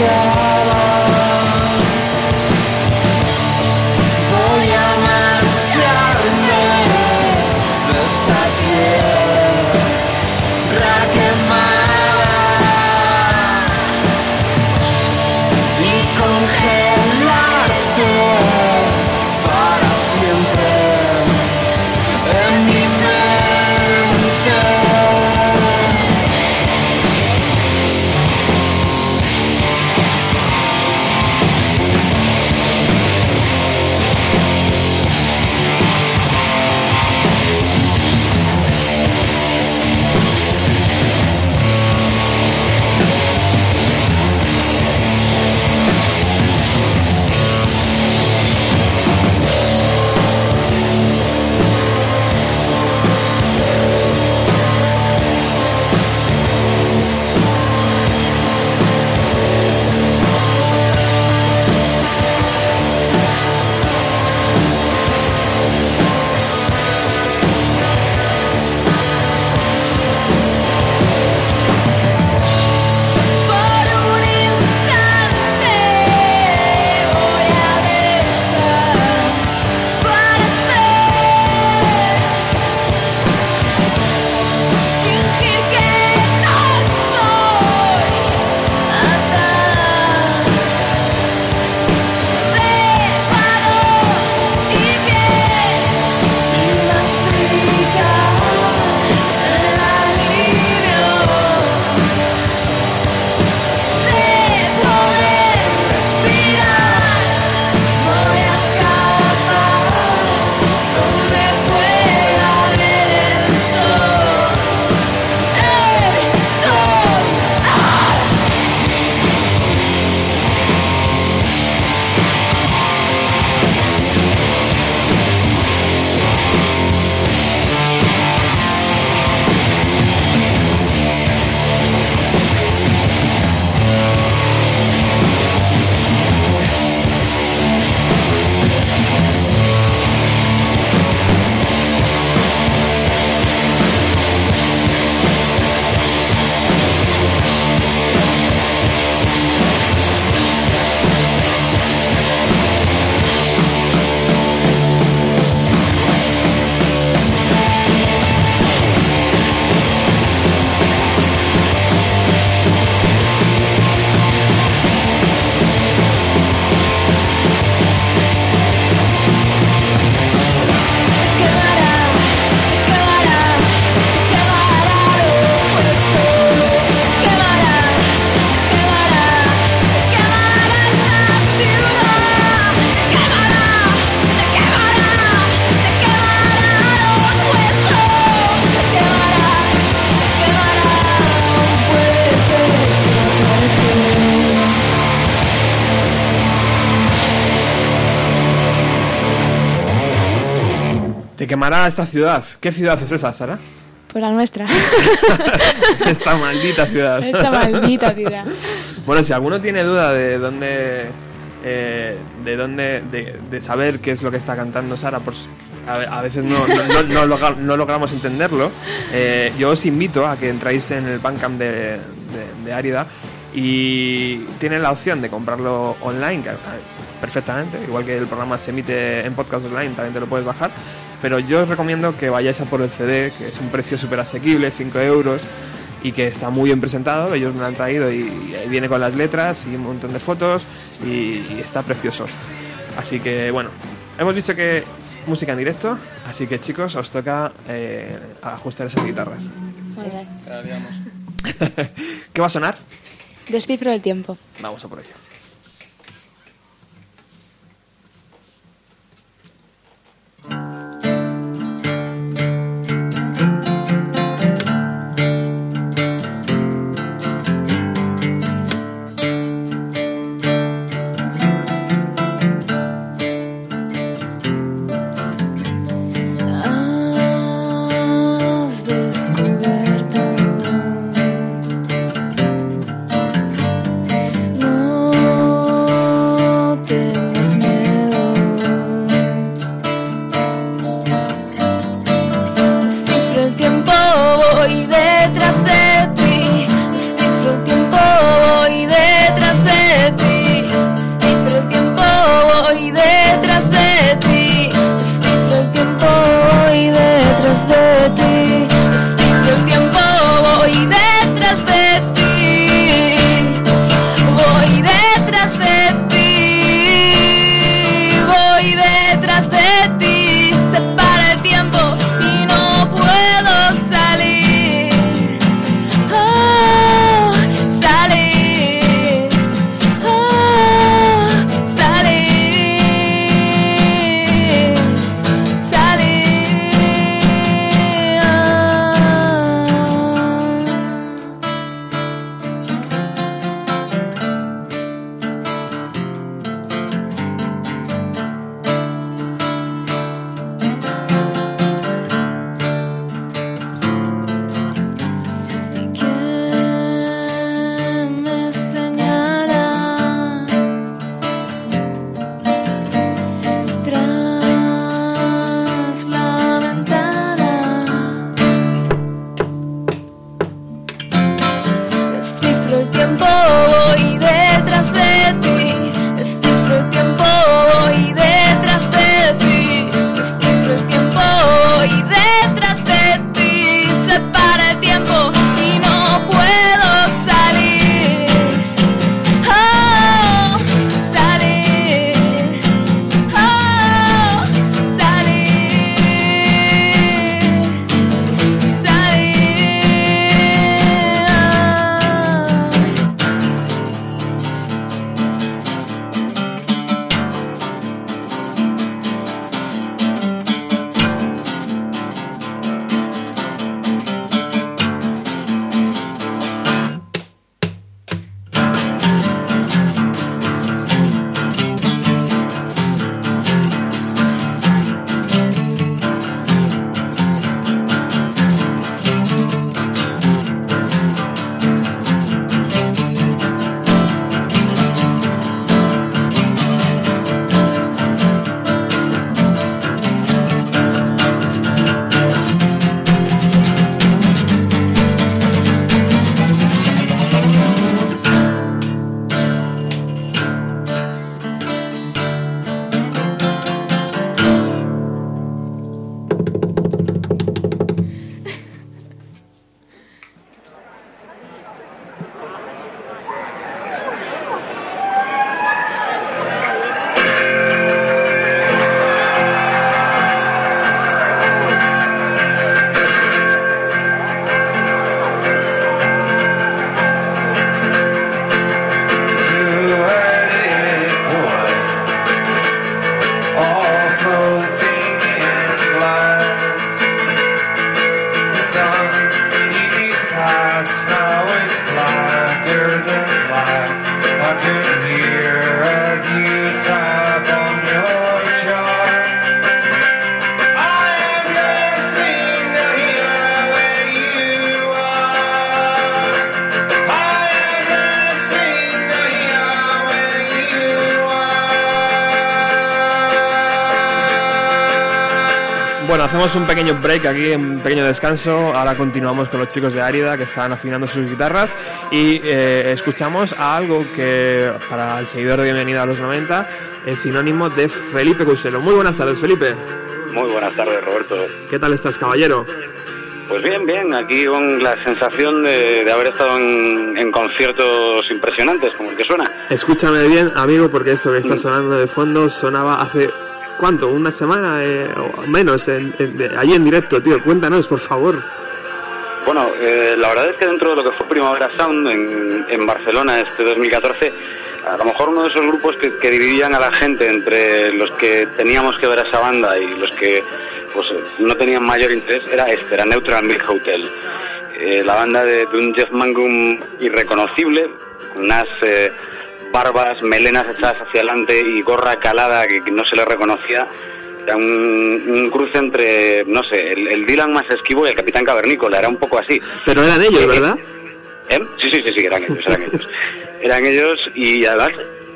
Que quemará esta ciudad. ¿Qué ciudad es esa, Sara? Pues la nuestra. esta maldita ciudad. Esta maldita ciudad. Bueno, si alguno tiene duda de dónde. eh, de dónde. De, de saber qué es lo que está cantando Sara, pues a, ve- a veces no, no, no- no logra- no logramos entenderlo. eh, yo os invito a que entráis en el Bandcamp de, de, de Árida y tienen la opción de comprarlo online, eh, perfectamente, igual que el programa se emite en podcast online, también te lo puedes bajar. Pero yo os recomiendo que vayáis a por el CD, que es un precio súper asequible, 5 euros y que está muy bien presentado. Ellos me lo han traído y, y viene con las letras y un montón de fotos y, y está precioso. Así que bueno, hemos dicho que música en directo, así que chicos, os toca eh, ajustar esas guitarras. Muy bien. ¿Qué va a sonar? Descifro el tiempo. Vamos a por ello. Break aquí, un pequeño descanso. Ahora continuamos con los chicos de Árida que están afinando sus guitarras y eh, escuchamos a algo que para el seguidor de Bienvenida a los 90 es sinónimo de Felipe Cuselo. Muy buenas tardes, Felipe. Muy buenas tardes, Roberto. ¿Qué tal estás, caballero? Pues bien, bien, aquí con la sensación de, de haber estado en, en conciertos impresionantes, como el que suena. Escúchame bien, amigo, porque esto que está sonando de fondo sonaba hace. ¿Cuánto? ¿Una semana eh, o menos? En, en- allí en directo, tío. Cuéntanos, por favor. Bueno, eh, la verdad es que dentro de lo que fue Primavera Sound en, Barcelona este 2014, a lo mejor uno de esos grupos que, dividían a la gente entre los que teníamos que ver a esa banda y los que pues eh, no tenían mayor interés era este, era Neutral Milk Hotel. Eh, la banda de, de un Jeff Mangum irreconocible, con unas eh, barbas, melenas echadas hacia adelante y gorra calada que, que no se le reconocía. Era un, un cruce entre, no sé, el, el Dylan más esquivo y el Capitán Cavernícola, era un poco así. Pero eran ellos, Eh, ¿verdad? ¿Eh? Sí, sí, sí, sí, eran ellos, eran ellos. Eran ellos y además,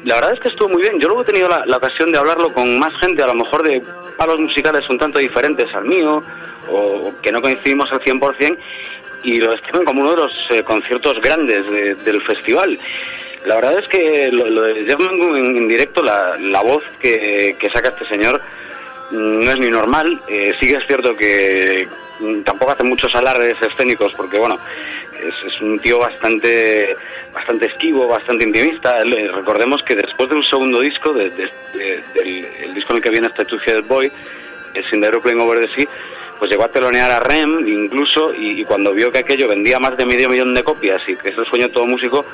la verdad es que estuvo muy bien. Yo luego he tenido la, la ocasión de hablarlo con más gente, a lo mejor de palos musicales un tanto diferentes al mío, o que no coincidimos al 100%, y lo describen como uno de los eh, conciertos grandes de- del festival. La verdad es que lo, de Jeff en, directo, la, voz que, saca este señor, mm, no es ni normal. Eh, sí que es cierto que mm, tampoco hace muchos alardes escénicos, porque bueno, es, un tío bastante bastante esquivo, bastante intimista. Eh, Recordemos que después de un segundo disco, de- de- de- del el disco en el que viene este Two Headed Boy, el Sin the Over the Sea, pues llegó a telonear a Rem incluso y, y cuando vio que aquello vendía más de medio millón de copias y que es el sueño de todo músico,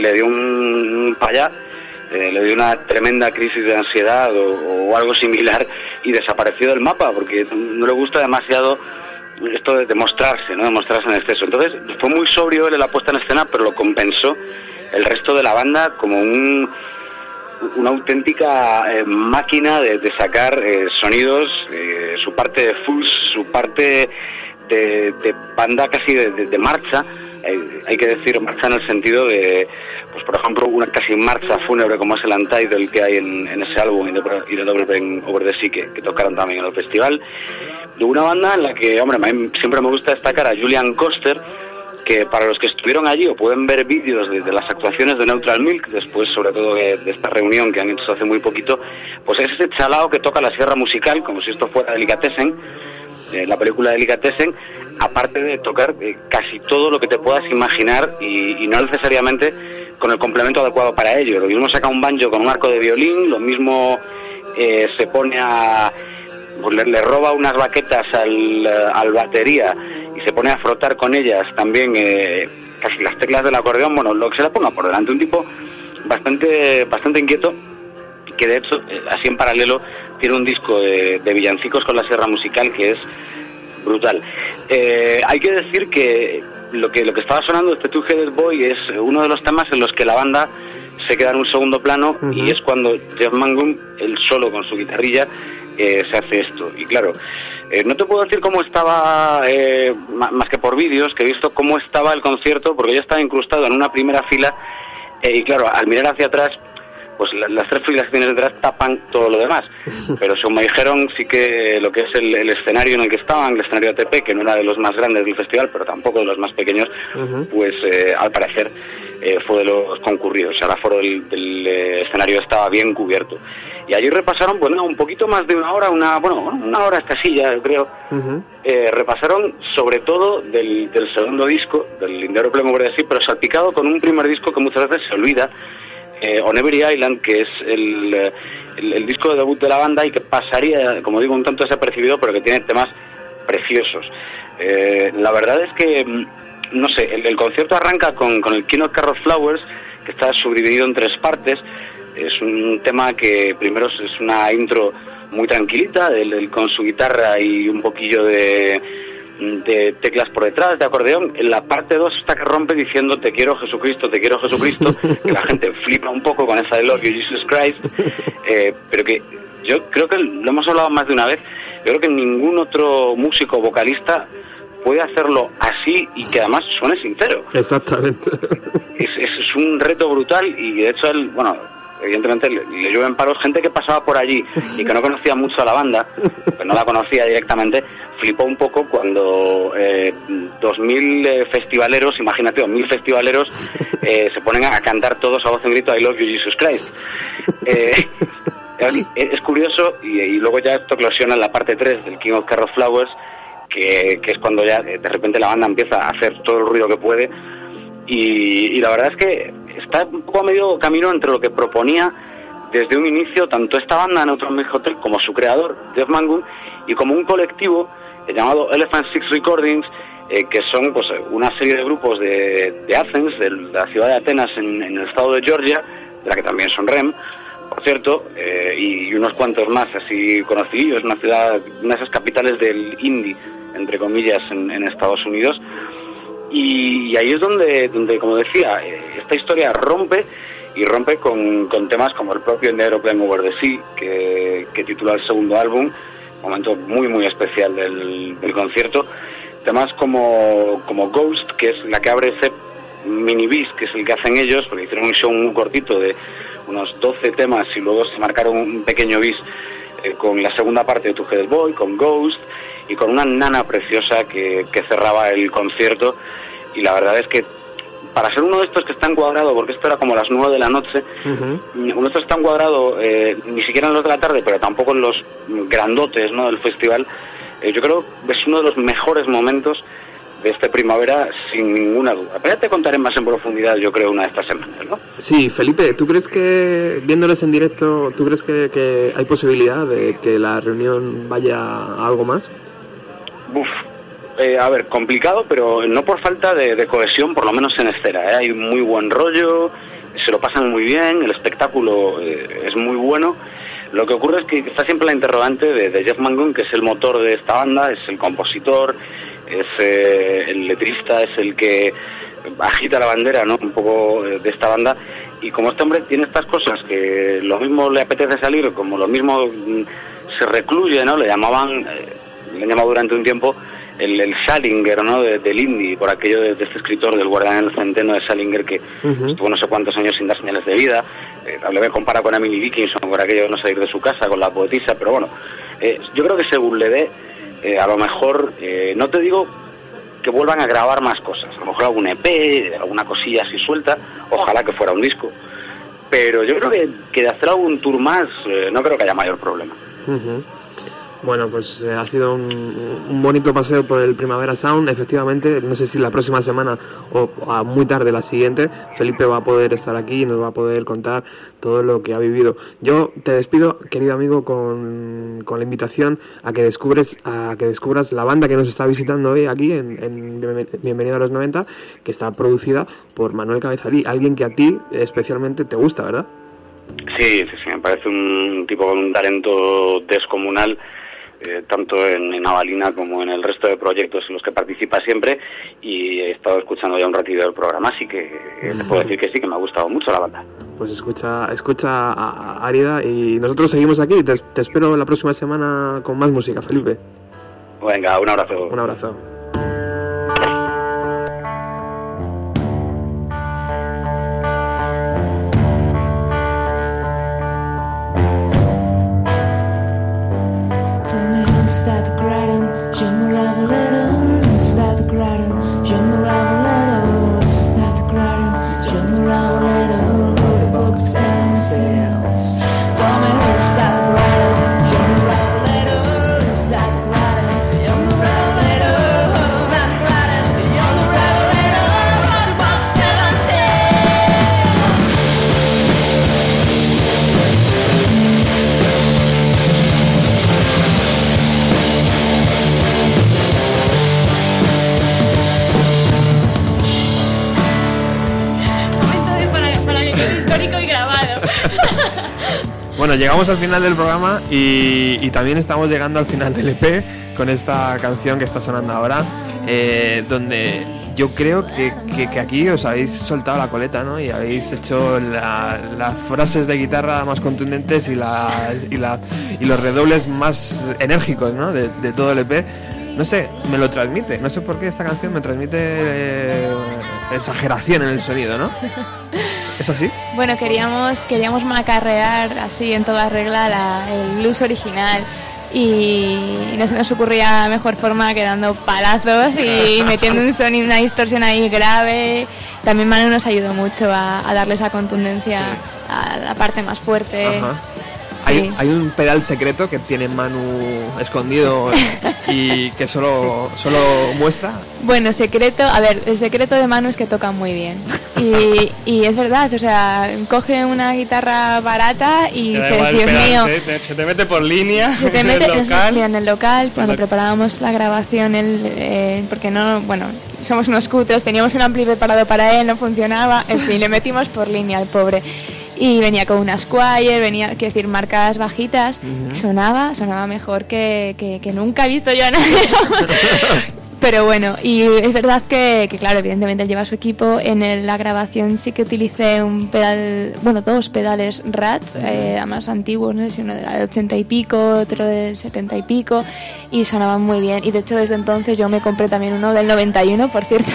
le dio un, payá, eh, le dio una tremenda crisis de ansiedad o, algo similar y desapareció del mapa porque no le gusta demasiado esto de demostrarse, ¿no? Demostrarse en exceso. Entonces fue muy sobrio él en la puesta en escena, pero lo compensó el resto de la banda como un, una auténtica eh, máquina de, sacar eh, sonidos, su parte de fuzz, su parte de, de banda casi de marcha. Hay que decir marcha en el sentido de, pues por ejemplo, una casi marcha fúnebre como es el Untitled que hay en, ese álbum y de Bang Over the Sea que, tocaron también en el festival. De una banda en la que, hombre, siempre me gusta destacar a Julian Coster, que para los que estuvieron allí o pueden ver vídeos de, las actuaciones de Neutral Milk, después sobre todo de, de esta reunión que han hecho hace muy poquito, pues es ese chalao que toca la sierra musical, como si esto fuera Delicatessen, eh, la película Delicatessen, aparte de tocar eh, casi todo lo que te puedas imaginar y, y no necesariamente con el complemento adecuado para ello. Lo mismo saca un banjo con un arco de violín, lo mismo eh, se pone a... pues le, roba unas baquetas al, eh, al batería y se pone a frotar con ellas también casi las teclas del acordeón, bueno, lo que se le ponga por delante, un tipo bastante, bastante inquieto que de hecho, así en paralelo, tiene un disco de, de villancicos con la sierra musical que es brutal. Eh, hay que decir que lo que lo que estaba sonando este Two Headed Boy es uno de los temas en los que la banda se queda en un segundo plano y es cuando Jeff Mangum, él solo con su guitarrilla, eh, se hace esto. Y claro, eh, no te puedo decir cómo estaba, eh, más que por vídeos, que he visto cómo estaba el concierto, porque yo estaba incrustado en una primera fila eh, y claro, al mirar hacia atrás, pues la- las tres filas que tienes detrás tapan todo lo demás. Pero según me dijeron, sí que lo que es el, el escenario en el que estaban, el escenario ATP, que no era de los más grandes del festival, pero tampoco de los más pequeños, pues eh, al parecer eh, fue de los concurridos. O sea, el aforo del, del, eh, escenario estaba bien cubierto. Y allí repasaron, bueno, un poquito más de una hora, una, bueno, una hora escasilla, yo creo. Eh, repasaron sobre todo del, del segundo disco, del Lindero Plemo the Sea, pero salpicado con un primer disco que muchas veces se olvida, eh, On Every Island, que es el, el, disco de debut de la banda y que pasaría, como digo, un tanto desapercibido, pero que tiene temas preciosos. Eh, la verdad es que, mm, no sé, el, concierto arranca con, con el Keynote Carrot Flowers, que está subdividido en tres partes. Es un tema que primero es- una intro muy tranquilita, él con su guitarra y un poquillo de, de teclas por detrás, de acordeón. En la parte 2 está que rompe diciendo te quiero Jesucristo, te quiero Jesucristo, que la gente flipa un poco con esa de You Jesus Christ, eh, pero que yo creo que lo hemos hablado más de una vez, yo creo que ningún otro músico vocalista puede hacerlo así y que además suene sincero. Exactamente. Es, es- es un reto brutal y de hecho él, bueno, evidentemente le, le llueven palos, gente que pasaba por allí y que no conocía mucho a la banda, que no la conocía directamente, flipó un poco cuando eh, 2.000 eh, festivaleros, imagínate, 2.000 festivaleros eh, se ponen a cantar todos a voz en grito I love you Jesus Christ. Eh, es curioso y, luego ya esto eclosiona en la parte 3 del King of Carrot Flowers, que, que es cuando ya eh, de repente la banda empieza a hacer todo el ruido que puede y, y la verdad es que está un poco a medio camino entre lo que proponía desde un inicio tanto esta banda Neutron Milk Hotel como su creador Jeff Mangun y como un colectivo eh, llamado Elephant Six Recordings eh, que son pues una serie de grupos de, Athens, de la ciudad de Atenas en, el estado de Georgia, de la que también son REM, por cierto, eh, y unos cuantos más así conocidos, una ciudad, una de esas capitales del indie, entre comillas, en Estados Unidos. Y, ahí es donde, donde como decía, eh, esta historia rompe y rompe con, con temas como el propio In the Over the Sea, que, que titula el segundo álbum, momento muy muy especial del, del concierto. Temas como, como Ghost, que es la que abre ese mini bis, que es el que hacen ellos, porque hicieron un show muy cortito de unos 12 temas y luego se marcaron un pequeño bis eh, con la segunda parte de Tu Boy, con Ghost y con una nana preciosa que, que cerraba el concierto. Y la verdad es que para ser uno de estos que está encuadrado, porque esto era como las 9 de la noche, uno de estos está encuadrado eh, ni siquiera en los de la tarde, pero tampoco en los grandotes ¿no? del festival, eh, yo creo que es uno de los mejores momentos de esta primavera, sin ninguna duda. Pero ya te contaré más en profundidad, yo creo, una de estas semanas, ¿no? Sí, Felipe, ¿tú crees que, viéndoles en directo, ¿tú crees que, que hay posibilidad de que la reunión vaya a algo más? Uf, eh, a ver, complicado, pero no por falta de, cohesión, por lo menos en escena. ¿eh? Hay muy buen rollo, se lo pasan muy bien, el espectáculo eh, es muy bueno. Lo que ocurre es que está siempre la interrogante de, Jeff Mangun, que es el motor de esta banda, es el compositor, es eh, el letrista, es el que agita la bandera, ¿no? Un poco eh, de esta banda. Y como este hombre tiene estas cosas que lo mismo le apetece salir, como lo mismo mm, se recluye, ¿no? Le llamaban, le han llamado durante un tiempo el, el Salinger, ¿no? De- del indie, por aquello de, de este escritor del Guardián del Centeno de Salinger que estuvo no sé cuántos años sin dar señales de vida. Eh, le compara con Emily Dickinson, por aquello de no salir de su casa, con la poetisa, pero bueno, eh, yo creo que según le dé, eh, a lo mejor, eh, no te digo que vuelvan a grabar más cosas, a lo mejor algún EP, alguna cosilla así suelta, ojalá que fuera un disco. Pero yo creo que, que de hacer algún tour más, no creo que haya mayor problema. Ujú. Bueno, pues eh, ha sido un, bonito paseo por el Primavera Sound. Efectivamente, no sé si la próxima semana o a muy tarde la siguiente, Felipe va a poder estar aquí y nos va a poder contar todo lo que ha vivido. Yo te despido, querido amigo, con, con la invitación a que descubres a que descubras la banda que nos está visitando hoy aquí en, en Bienven- Bienvenido a los 90, que está producida por Manuel Cabezalí, alguien que a ti especialmente te gusta, ¿verdad? Sí, sí, sí, me parece un tipo con un talento descomunal, eh, tanto en, en Avalina como en el resto de proyectos en los que participa siempre, y he estado escuchando ya un ratito del programa, así que eh, te puedo decir que sí, que me ha gustado mucho la banda. Pues escucha, escucha a a Árida y nosotros seguimos aquí. Te, te espero la próxima semana con más música, Felipe. Venga, un abrazo. Un abrazo. Llegamos al final del programa y, y también estamos llegando al final del EP con esta canción que está sonando ahora, eh, donde yo creo que, que- que aquí os habéis soltado la coleta, ¿no? Y habéis hecho la- las frases de guitarra más contundentes y, y, la- y los redobles más enérgicos, ¿no? De, de todo el EP. No sé, me lo transmite. No sé por qué esta canción me transmite eh, exageración en el sonido, ¿no? ¿Es así? Bueno, queríamos, queríamos macarrear así en toda regla la- el blues original y no se nos ocurría mejor forma que dando palazos y metiendo un sonido, una distorsión ahí grave. También Manu nos ayudó mucho a, a darle esa contundencia a la parte más fuerte. Ajá. Hay, hay un pedal secreto que tiene Manu escondido y que solo, solo muestra. Bueno, secreto, a ver, el secreto de Manu es que toca muy bien. Y, y es verdad, o sea, coge una guitarra barata y el Dios pedal, mío, te- te- se te mete por línea Se te en mete el local. en el local cuando preparábamos la grabación él, eh, porque no bueno somos unos cutres teníamos un ampli preparado para él no funcionaba en fin le metimos por línea al pobre y venía con una Squire venía que decir marcas bajitas sonaba sonaba mejor que, que- que nunca he visto yo a nadie pero bueno, y es verdad que, que, claro, evidentemente él lleva su equipo. En el- la grabación sí que utilicé un pedal, bueno, dos pedales RAT, eh, además antiguos, no sé si uno del 80 y pico, otro del 70 y pico, y sonaban muy bien. Y de hecho desde entonces yo me compré también uno del 91, por cierto.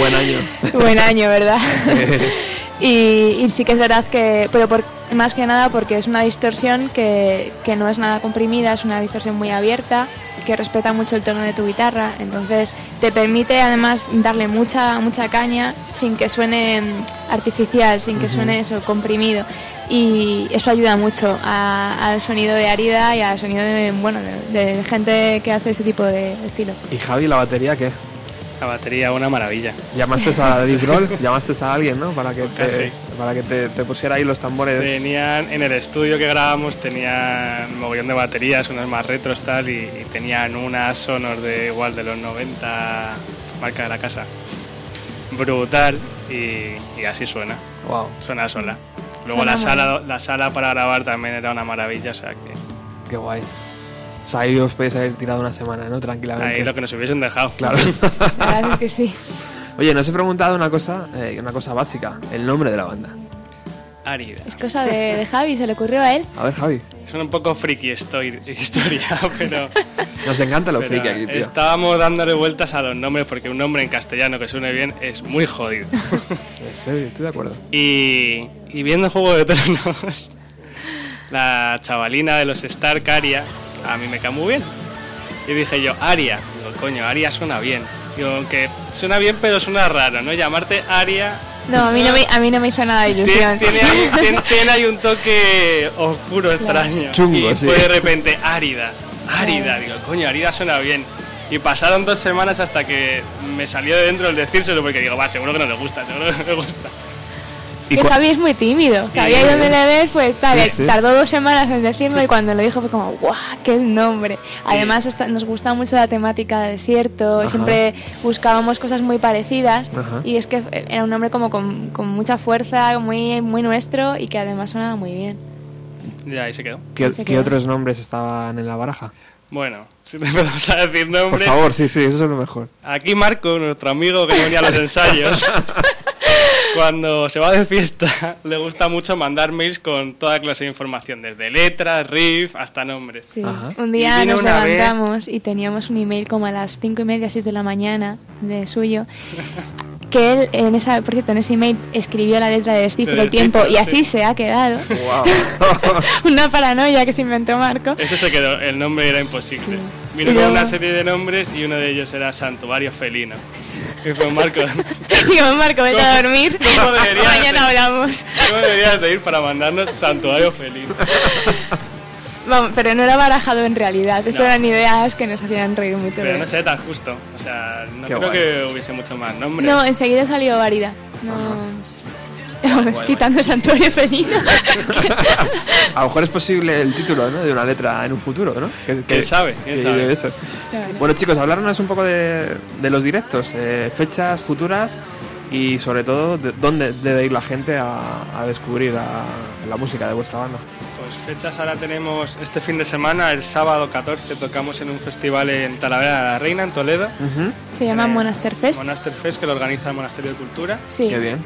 Buen año. Buen año, ¿verdad? Y, y sí que es verdad que, pero por, más que nada porque es una distorsión que, que no es nada comprimida, es una distorsión muy abierta, que respeta mucho el tono de tu guitarra, entonces te permite además darle mucha, mucha caña sin que suene artificial, sin que suene eso, comprimido. Y eso ayuda mucho al sonido de Arida y al sonido de, bueno, de, de gente que hace ese tipo de estilo. ¿Y Javi, la batería qué? La batería, una maravilla. ¿Llamaste a Dave Grohl? ¿Llamaste a alguien, no? Para que Casi. te, para que te, te pusiera ahí los tambores. Tenían, en el estudio que grabamos, tenían un mogollón de baterías, unas más retros tal, y, y tenían unas Sonor de igual de los 90, marca de la casa. Brutal, y, y así suena. Wow. Suena sola. Luego Suena la sala, la sala para grabar también era una maravilla, o sea que Qué guay. Sea, ahí os podéis haber tirado una semana, ¿no? Tranquilamente. ahí lo que nos hubiesen dejado. Claro. La verdad es que sí. Oye, nos he preguntado una cosa, eh, una cosa básica. El nombre de la banda. Árida. Es cosa de, de Javi, se le ocurrió a él. A ver, Javi. Suena un poco friki estoy, historia, pero... Nos encanta lo friki aquí, tío. Estábamos dándole vueltas a los nombres porque un nombre en castellano que suene bien es muy jodido. En serio, estoy de acuerdo. Y, y viendo Juego de Tronos, la chavalina de los Stark, Aria, a mí me cae muy bien. Y dije yo, Aria. Digo, coño, Aria suena bien. Digo, aunque suena bien, pero suena raro, ¿no? Llamarte Aria. No, a mí no me, a mí no me hizo nada de ilusión. tiene tiene- tiene ahí un toque oscuro, extraño. Chungo, y sí. fue de repente árida, árida. Digo, coño, árida suena bien. Y pasaron dos semanas hasta que me salió de dentro el decírselo porque digo, va, seguro que no le gusta, seguro que no le gusta. ¿Y Que Javi es muy tímido. Javi ahí donde le ves, pues Sí, sí. tardó dos semanas en decirlo y cuando lo dijo fue como, ¡guau! ¡Qué nombre! Además nos gusta mucho la temática de desierto, Ajá. siempre buscábamos cosas muy parecidas Ajá. y es que era un nombre como con, con mucha fuerza, muy, muy nuestro y que además sonaba muy bien. Y ahí se quedó. ¿Qué, se qué quedó. otros nombres estaban en la baraja? Bueno, si te empezamos a decir Por nombres. favor, sí, sí, eso es lo mejor. Aquí Marco, nuestro amigo que venía a los ensayos, cuando se va de fiesta, le gusta mucho mandar mails con toda clase de información, desde letras, riff, hasta nombres. Sí. Un día vino nos una vez- levantamos y teníamos un email como a las cinco y media, seis de la mañana de suyo. Que él, en esa, por cierto, en ese email escribió la letra de Descifro De el tiempo y así sí. se ha quedado. Wow. Una paranoia que se inventó Marco. Eso se quedó, el nombre era imposible. Vino Y con luego- una serie de nombres y uno de ellos era Santuario Felino. Y fue Marco, Digo, Marco, vete a dormir. ¿Cómo debería Mañana hacer? hablamos. ¿cómo deberías de ir para mandarnos Santuario Felino? Vamos, pero no era barajado en realidad. Esto No. eran ideas que nos hacían reír mucho. Pero no sé tan justo. O sea, no Qué creo guay. que hubiese mucho más nombres. No, enseguida salió Varida. No. Quitando Santuario Felino. A lo mejor es posible el título ¿no? de una letra en un futuro, ¿no? Que, ¿Quién sabe? ¿Quién que sabe? lleve eso. Bueno, chicos, hablarnos un poco de, de los directos, eh, fechas futuras y sobre todo de dónde debe ir la gente a, a descubrir a- la música de vuestra banda. Pues fechas ahora tenemos este fin de semana, el sábado 14 tocamos en un festival en Talavera de la Reina, en Toledo. Se llama Eh, Monaster Fest. Monaster Fest, que lo organiza el Monasterio de Cultura. Sí. Qué bien.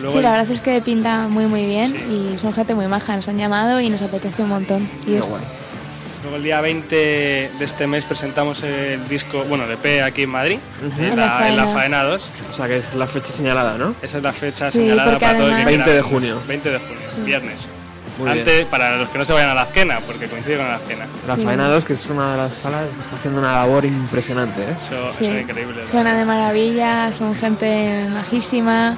Luego Sí, la verdad es que pinta muy muy bien Sí. y son gente muy maja, nos han llamado y nos apetece un montón ir. Luego el día 20 de este mes presentamos el disco, bueno, el EP aquí en Madrid, en, En la, en la Faena. Faena 2. O sea que es la fecha señalada, ¿no? Esa es la fecha Sí, señalada para todo el que además- quiera 20 de junio. 20 de junio, viernes. Muy Antes, bien. para los que no se vayan a la Azquena, porque coincide con la Azquena. La Sí. Faena 2, que es una de las salas que está haciendo una labor impresionante, ¿eh? Eso, Sí, eso es increíble. Suena de maravilla, son gente majísima,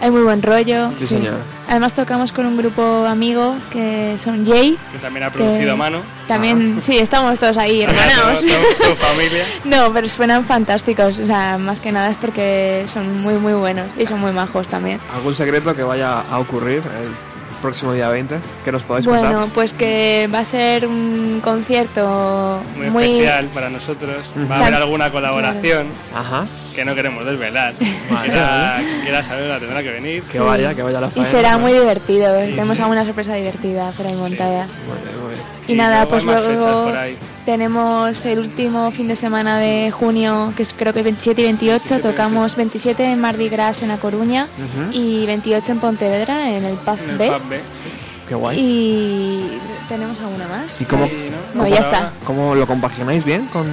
hay muy buen rollo. Sí, señor. Además tocamos con un grupo amigo que son Jay. Que también ha producido a mano. También, sí, estamos todos ahí, hermanados. Toda familia. No, pero suenan fantásticos. O sea, más que nada es porque son muy, muy buenos y son muy majos también. ¿Algún secreto que vaya a ocurrir el próximo día 20? que nos podáis Bueno, contar? pues que va a ser un concierto Muy, muy, especial para nosotros. Ujú. Va a haber alguna colaboración Ajá. que no queremos desvelar. Vale. Quiera, quien quiera saberla tendrá que venir. Que vaya, que vaya la y Faena. será muy divertido. Tenemos sí. alguna sorpresa divertida por ahí montada. Muy bien, muy bien. Y, nada, luego pues luego por ahí. Tenemos el último fin de semana de junio, que es creo que 27 y 28. 27 y Tocamos 27 en Mardi Gras en A Coruña Ujú. y 28 en Pontevedra en el Pub En el B. pub B, sí. Qué guay. Y tenemos alguna más. ¿Y cómo, No, Por ya está. cómo lo compagináis bien con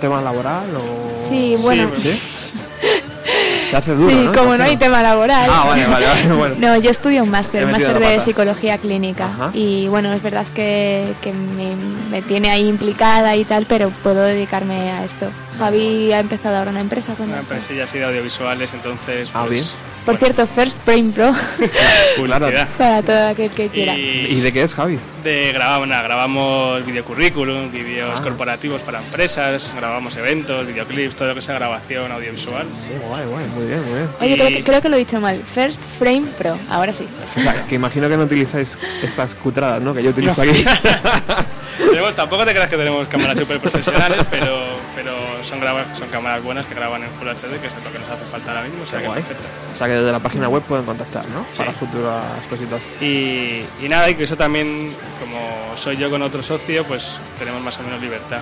tema laboral? O... Sí, bueno. pues, ¿Sí? Se hace duro, sí, ¿no? como no hay tema laboral. Ah, vale, vale, vale, bueno. No, yo estudio un máster, un máster de psicología clínica. Ajá. Y bueno, es verdad que, que me, me tiene ahí implicada y tal, pero puedo dedicarme a esto. Javi ha empezado ahora una empresa con Una empresilla así de audiovisuales, entonces. Ah, pues, bien. Por cierto, First Brain Pro publicidad. para todo aquel que quiera. Y, ¿Y de qué es, Javi? de grabamos, nada, grabamos videocurrículum, vídeos Ah. corporativos para empresas, grabamos eventos, videoclips, todo lo que sea grabación audiovisual. Sí, guay, guay, muy bien, muy bien. Oye, y- creo, que- creo que lo he dicho mal. First Frame Pro, ahora sí. O sea, que imagino que no utilizáis estas cutradas, ¿no? Que yo utilizo aquí. Tenemos- tampoco te creas que tenemos cámaras súper profesionales, pero, pero son, graba- son cámaras buenas que graban en Full HD, que es lo que nos hace falta ahora mismo, o sea que perfecto. O sea, que desde la página web pueden contactar, ¿no? Sí. Para futuras cositas. Y, y nada, y que eso también, como soy yo con otro socio, pues tenemos más o menos libertad.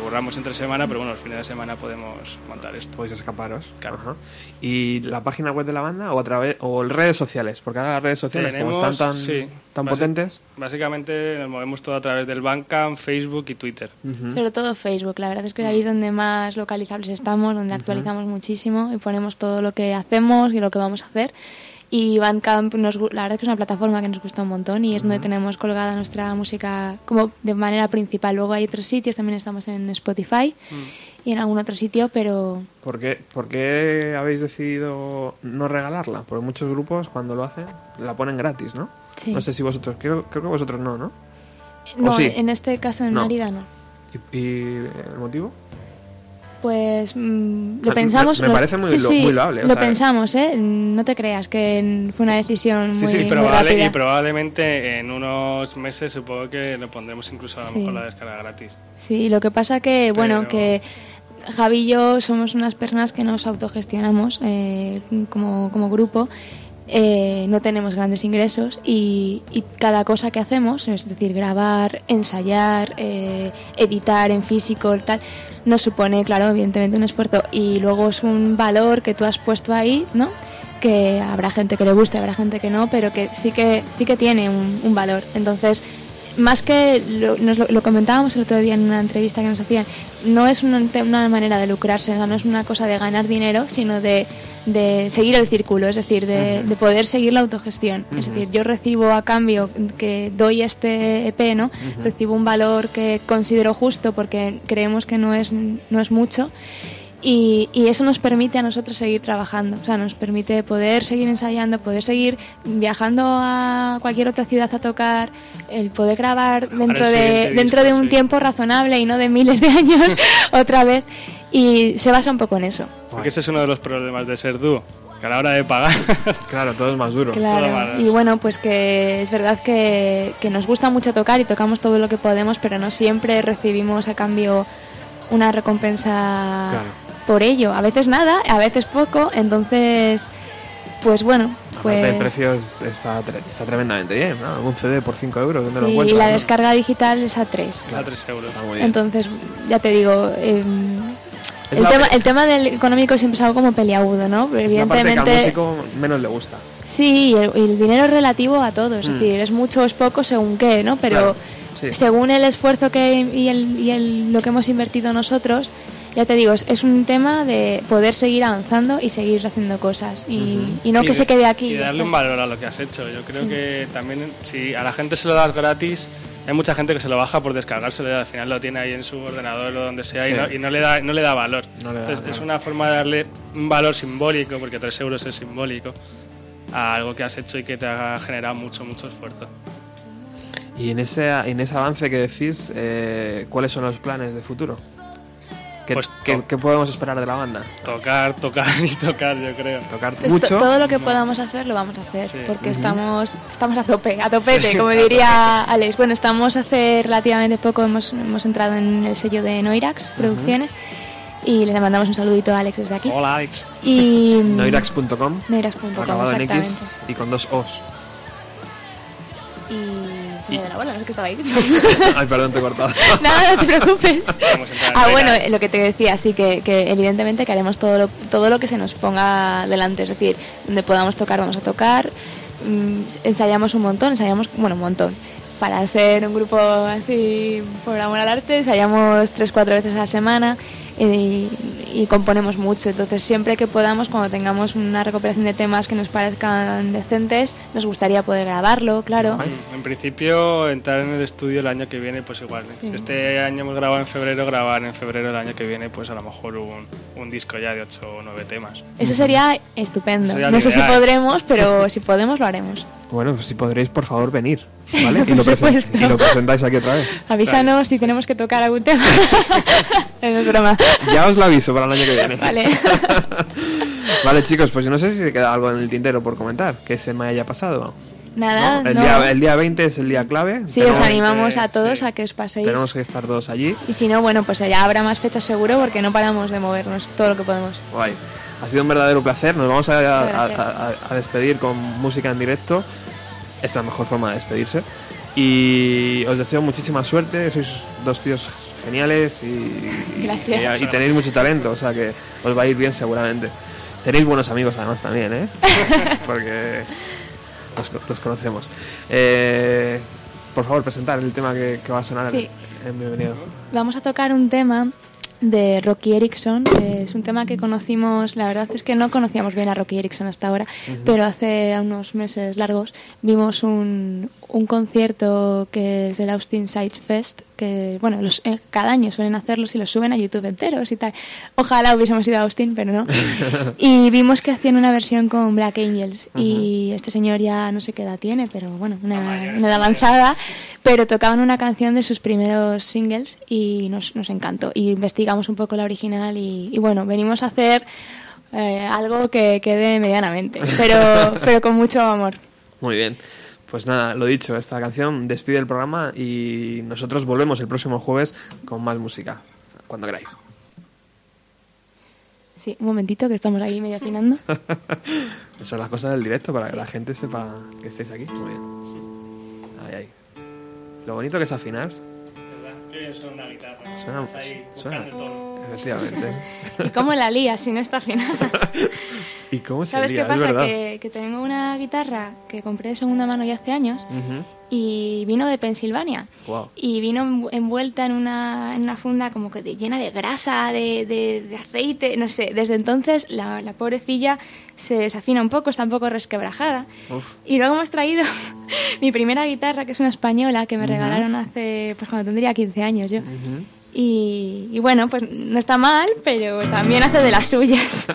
Curramos entre semana, pero bueno, los fines de semana podemos montar esto. Podéis escaparos. Claro. Ajá. ¿Y la página web de la banda o a través o redes sociales? Porque ahora las redes sociales, como Tenemos- están tan, sí, tan potentes. Básicamente nos movemos todo a través del Bandcamp, Facebook y Twitter. Sobre todo Facebook, la verdad es que ahí es donde más localizables estamos, donde actualizamos muchísimo y ponemos todo lo que hacemos y lo que vamos a hacer. Y Bandcamp, nos, la verdad es que es una plataforma que nos gusta un montón y es donde tenemos colgada nuestra música como de manera principal. Luego hay otros sitios, también estamos en Spotify y en algún otro sitio, pero ¿Por qué, por qué habéis decidido no regalarla? Porque muchos grupos, cuando lo hacen, la ponen gratis, ¿no? sí. No sé si vosotros, creo, creo que vosotros no, ¿no? No, sí? en este caso en No. Mérida no. ¿Y, y el motivo? Pues mm, lo Me- pensamos. me lo- parece muy sí, lo- sí, muy loable, o Lo sea- pensamos, ¿eh? No te creas que fue una decisión Sí, muy, sí, muy Probable- rápida. y probablemente en unos meses supongo que lo pondremos incluso a lo Sí. mejor la descarga gratis. Sí, lo que pasa que, bueno, que Javi y yo somos unas personas que nos autogestionamos eh, como, como grupo. Eh, no tenemos grandes ingresos y, y cada cosa que hacemos, es decir, grabar, ensayar, eh, editar en físico, tal, nos supone, claro, evidentemente un esfuerzo y luego es un valor que tú has puesto ahí, ¿no? que habrá gente que le guste, habrá gente que no, pero que sí que sí que tiene un, un valor. Entonces, más que lo, nos lo, lo comentábamos el otro día en una entrevista que nos hacían, no es una, una manera de lucrarse, o sea, no es una cosa de ganar dinero, sino de, de seguir el círculo, es decir, de, de poder seguir la autogestión. Es decir, yo recibo a cambio que doy este EP, ¿no? Recibo un valor que considero justo porque creemos que no es, no es mucho. Y, y eso nos permite a nosotros seguir trabajando, o sea, nos permite poder seguir ensayando, poder seguir viajando a cualquier otra ciudad a tocar, el poder grabar dentro de, dentro de un sí. tiempo razonable y no de miles de años otra vez. Y se basa un poco en eso. Porque ese es uno de los problemas de ser dúo, que a la hora de pagar Claro, todo es más duro. Claro, y bueno, pues que es verdad que, que nos gusta mucho tocar y tocamos todo lo que podemos, pero no siempre recibimos a cambio una recompensa Claro. Por ello. A veces nada, a veces poco, entonces, pues bueno, Aparte, el pues... precio es- está, tre- está tremendamente bien, ¿no? Un CD por 5 euros, ¿dónde lo Sí, y la no? descarga digital es a 3. a 3 euros. Está muy bien. Entonces, ya te digo, Es el, tema, el tema del económico siempre es algo como peliagudo, ¿no? Pero es la parte que al evidentemente... músico menos le gusta. Sí, y el, y el dinero es relativo a todo, es Mm. decir, es mucho o es poco según qué, ¿no? Pero Claro. Sí. según el esfuerzo que y, el, y el- lo que hemos invertido nosotros, ya te digo, es, es un tema de poder seguir avanzando y seguir haciendo cosas y, y no Y que de- se quede aquí. Y darle un valor a lo que has hecho. Yo creo Sí. que también, si a la gente se lo das gratis, hay mucha gente que se lo baja por descargárselo y al final lo tiene ahí en su ordenador o donde sea y, no, y no le da, no le da valor. No le da, Entonces, es una forma de darle un valor simbólico, porque 3 euros es simbólico, a algo que has hecho y que te ha generado mucho, mucho esfuerzo. Y en ese, en ese avance que decís, eh, ¿cuáles son los planes de futuro? ¿Qué, Pues qué- podemos esperar de la banda? Tocar, tocar y tocar, yo creo. Tocar Pues to- mucho. todo lo que podamos hacer lo vamos a hacer Sí. porque estamos estamos a tope, a topete, como diría Alex. Bueno, estamos hace relativamente poco hemos, hemos entrado en el sello de Noirax Producciones y le mandamos un saludito a Alex desde aquí. Hola, Alex. Y Noirax.com, Noirax.com, acabado en exactamente. X y con dos O's. Y, la bola, no sé qué estaba ahí. Ay, perdón, te he cortado. Nada, no te preocupes. Ah, bueno, lo que te decía, sí, que, que evidentemente que haremos todo lo, todo lo que se nos ponga delante, es decir, donde podamos tocar, vamos a tocar. Mm, ensayamos un montón, ensayamos, bueno, un montón. Para ser un grupo así por amor al arte, ensayamos tres, cuatro veces a la semana y, y componemos mucho. Entonces, siempre que podamos, cuando tengamos una recopilación de temas que nos parezcan decentes, nos gustaría poder grabarlo, claro. En principio, entrar en el estudio el año que viene, pues igual. ¿eh? Sí. Si Este año hemos grabado en febrero, grabar en febrero el año que viene, pues a lo mejor un, un disco ya de 8 o 9 temas. Eso sería estupendo. Sería no sé si podremos, pero si podemos lo haremos. Bueno, pues si podréis, por favor, venir. ¿Vale? Y lo, y presentáis aquí otra vez. Avísanos si tenemos que tocar algún tema. es broma. Ya os lo aviso para el año que viene. Vale. Vale, chicos, pues yo no sé si queda algo en el tintero por comentar, que se me haya pasado. Nada, ¿no? El, no. Día, el día 20 es el día clave. Sí, os Tenemos- animamos a todos sí. a que os paséis. Tenemos que estar todos allí. Y si no, bueno, pues ya habrá más fechas seguro porque no paramos de movernos todo lo que podemos. Guay. Ha sido un verdadero placer. Nos vamos a, a- a- a despedir con música en directo. Es la mejor forma de despedirse. Y os deseo muchísima suerte. Sois dos tíos geniales y, Gracias. y, y tenéis mucho talento. O sea que os va a ir bien seguramente. Tenéis buenos amigos además también, ¿eh? Porque los, co- los conocemos. Eh, por favor, presentar el tema que, que va a sonar Sí. en Bienvenido. Vamos a tocar un tema de Rocky Erickson. es un tema que conocimos, la verdad es que no conocíamos bien a Rocky Erickson hasta ahora, pero hace unos meses largos vimos un, un concierto que es el Austin Sides Fest, que bueno, los, eh, cada año suelen hacerlos y los suben a YouTube enteros y tal. Ojalá hubiésemos ido a Austin, pero no. y vimos que hacían una versión con Black Angels y este señor ya no sé qué edad tiene, pero bueno, una, una edad avanzada, pero tocaban una canción de sus primeros singles y nos, nos encantó. Y investigamos un poco la original y, y bueno, venimos a hacer eh, algo que quede medianamente, pero, pero con mucho amor. Muy bien. Pues nada, lo dicho, esta canción despide el programa y nosotros volvemos el próximo jueves con más música, cuando queráis. Sí, un momentito que estamos ahí medio afinando. Esas son las cosas del directo para que la gente sepa que estáis aquí. Muy bien. Ahí, ahí. Lo bonito que es afinar. Bien suena una guitarra. Suena, Estás ahí suena. el tono. ¿Y Efectivamente. cómo la lía si no está afinada? ¿Y cómo se ¿Sabes lía? qué pasa? Que, que tengo una guitarra que compré de segunda mano ya hace años Ujú. Y vino de Pensilvania. Guau. Y vino envu- envuelta en una, en una funda como que de- llena de grasa, de, de- de aceite, no sé. Desde entonces la, la pobrecilla se desafina un poco, está un poco resquebrajada. Uf. Y luego hemos traído mi primera guitarra, que es una española, que me regalaron hace, pues cuando tendría 15 años yo. Y, y bueno, pues no está mal, pero también hace de las suyas.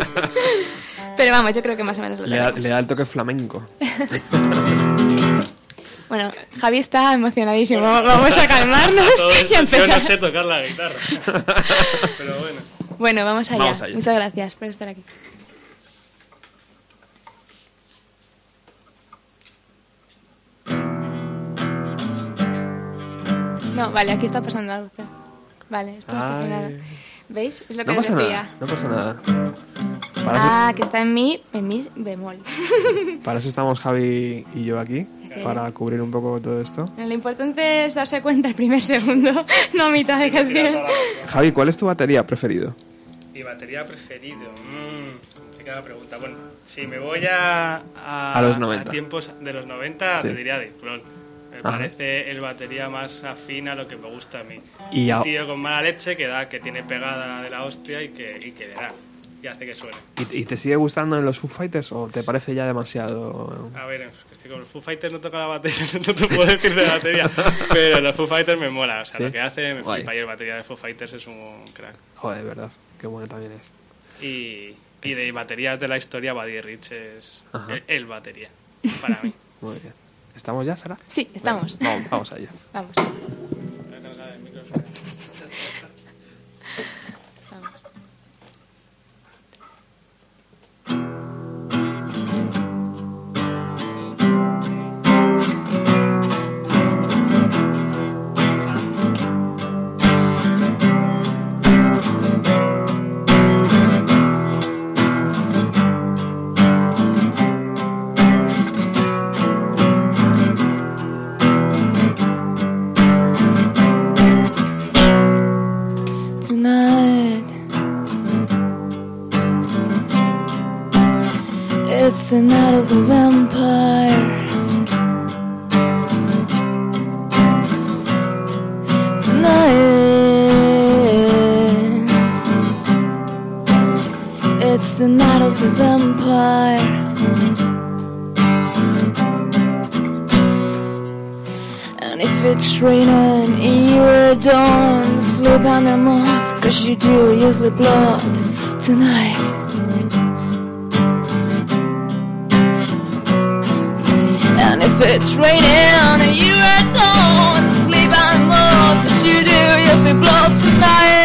pero vamos, yo creo que más o menos lo Le da, le da el toque flamenco. Bueno, Javi está emocionadísimo. Vamos a calmarnos y a yo empezar. no sé tocar la guitarra. Pero bueno. Bueno, vamos allá. Vamos allá. Muchas gracias por estar aquí. No, vale, aquí está pasando algo. Vale, esto no está afinado. ¿Veis? Es lo que No pasa decía. nada, no pasa nada. Para, eso, Ah, que está en mi, en mi bemol. para eso estamos Javi y yo aquí, para cubrir un poco todo esto. Lo importante es darse cuenta el primer segundo, no a mitad de canción. la. Javi, ¿cuál es tu batería preferido? Mi batería preferido. Mmm, complicada pregunta. Bueno, si me voy a. A, A los 90. tiempos de los 90, Sí. te diría Dave Grohl. Me Ajá. parece el batería más afín a lo que me gusta a mí. Y a- Un tío con mala leche que da, que tiene pegada de la hostia y que, y que le da. Y hace que suene. ¿Y, te sigue gustando en los Foo Fighters o te parece ya demasiado...? A ver, es que con los Foo Fighters no toca la batería, no te puedo decir de batería, pero los Foo Fighters me mola, o sea, ¿Sí? lo que hace me Guay. flipa y el batería de Foo Fighters es un crack. Joder, de verdad, qué bueno también es. Y, y de baterías de la historia, Buddy Rich es el, el batería, para mí. Muy bien. ¿Estamos ya, Sara? Sí, estamos. Venga, vamos, vamos allá. Vamos. Tonight. It's the night of the vampire. Tonight. It's the night of the vampire. It's raining in your don't sleep anymore Cause you do usually blood tonight. And if it's raining in your don't sleep anymore Cause you do usually blood tonight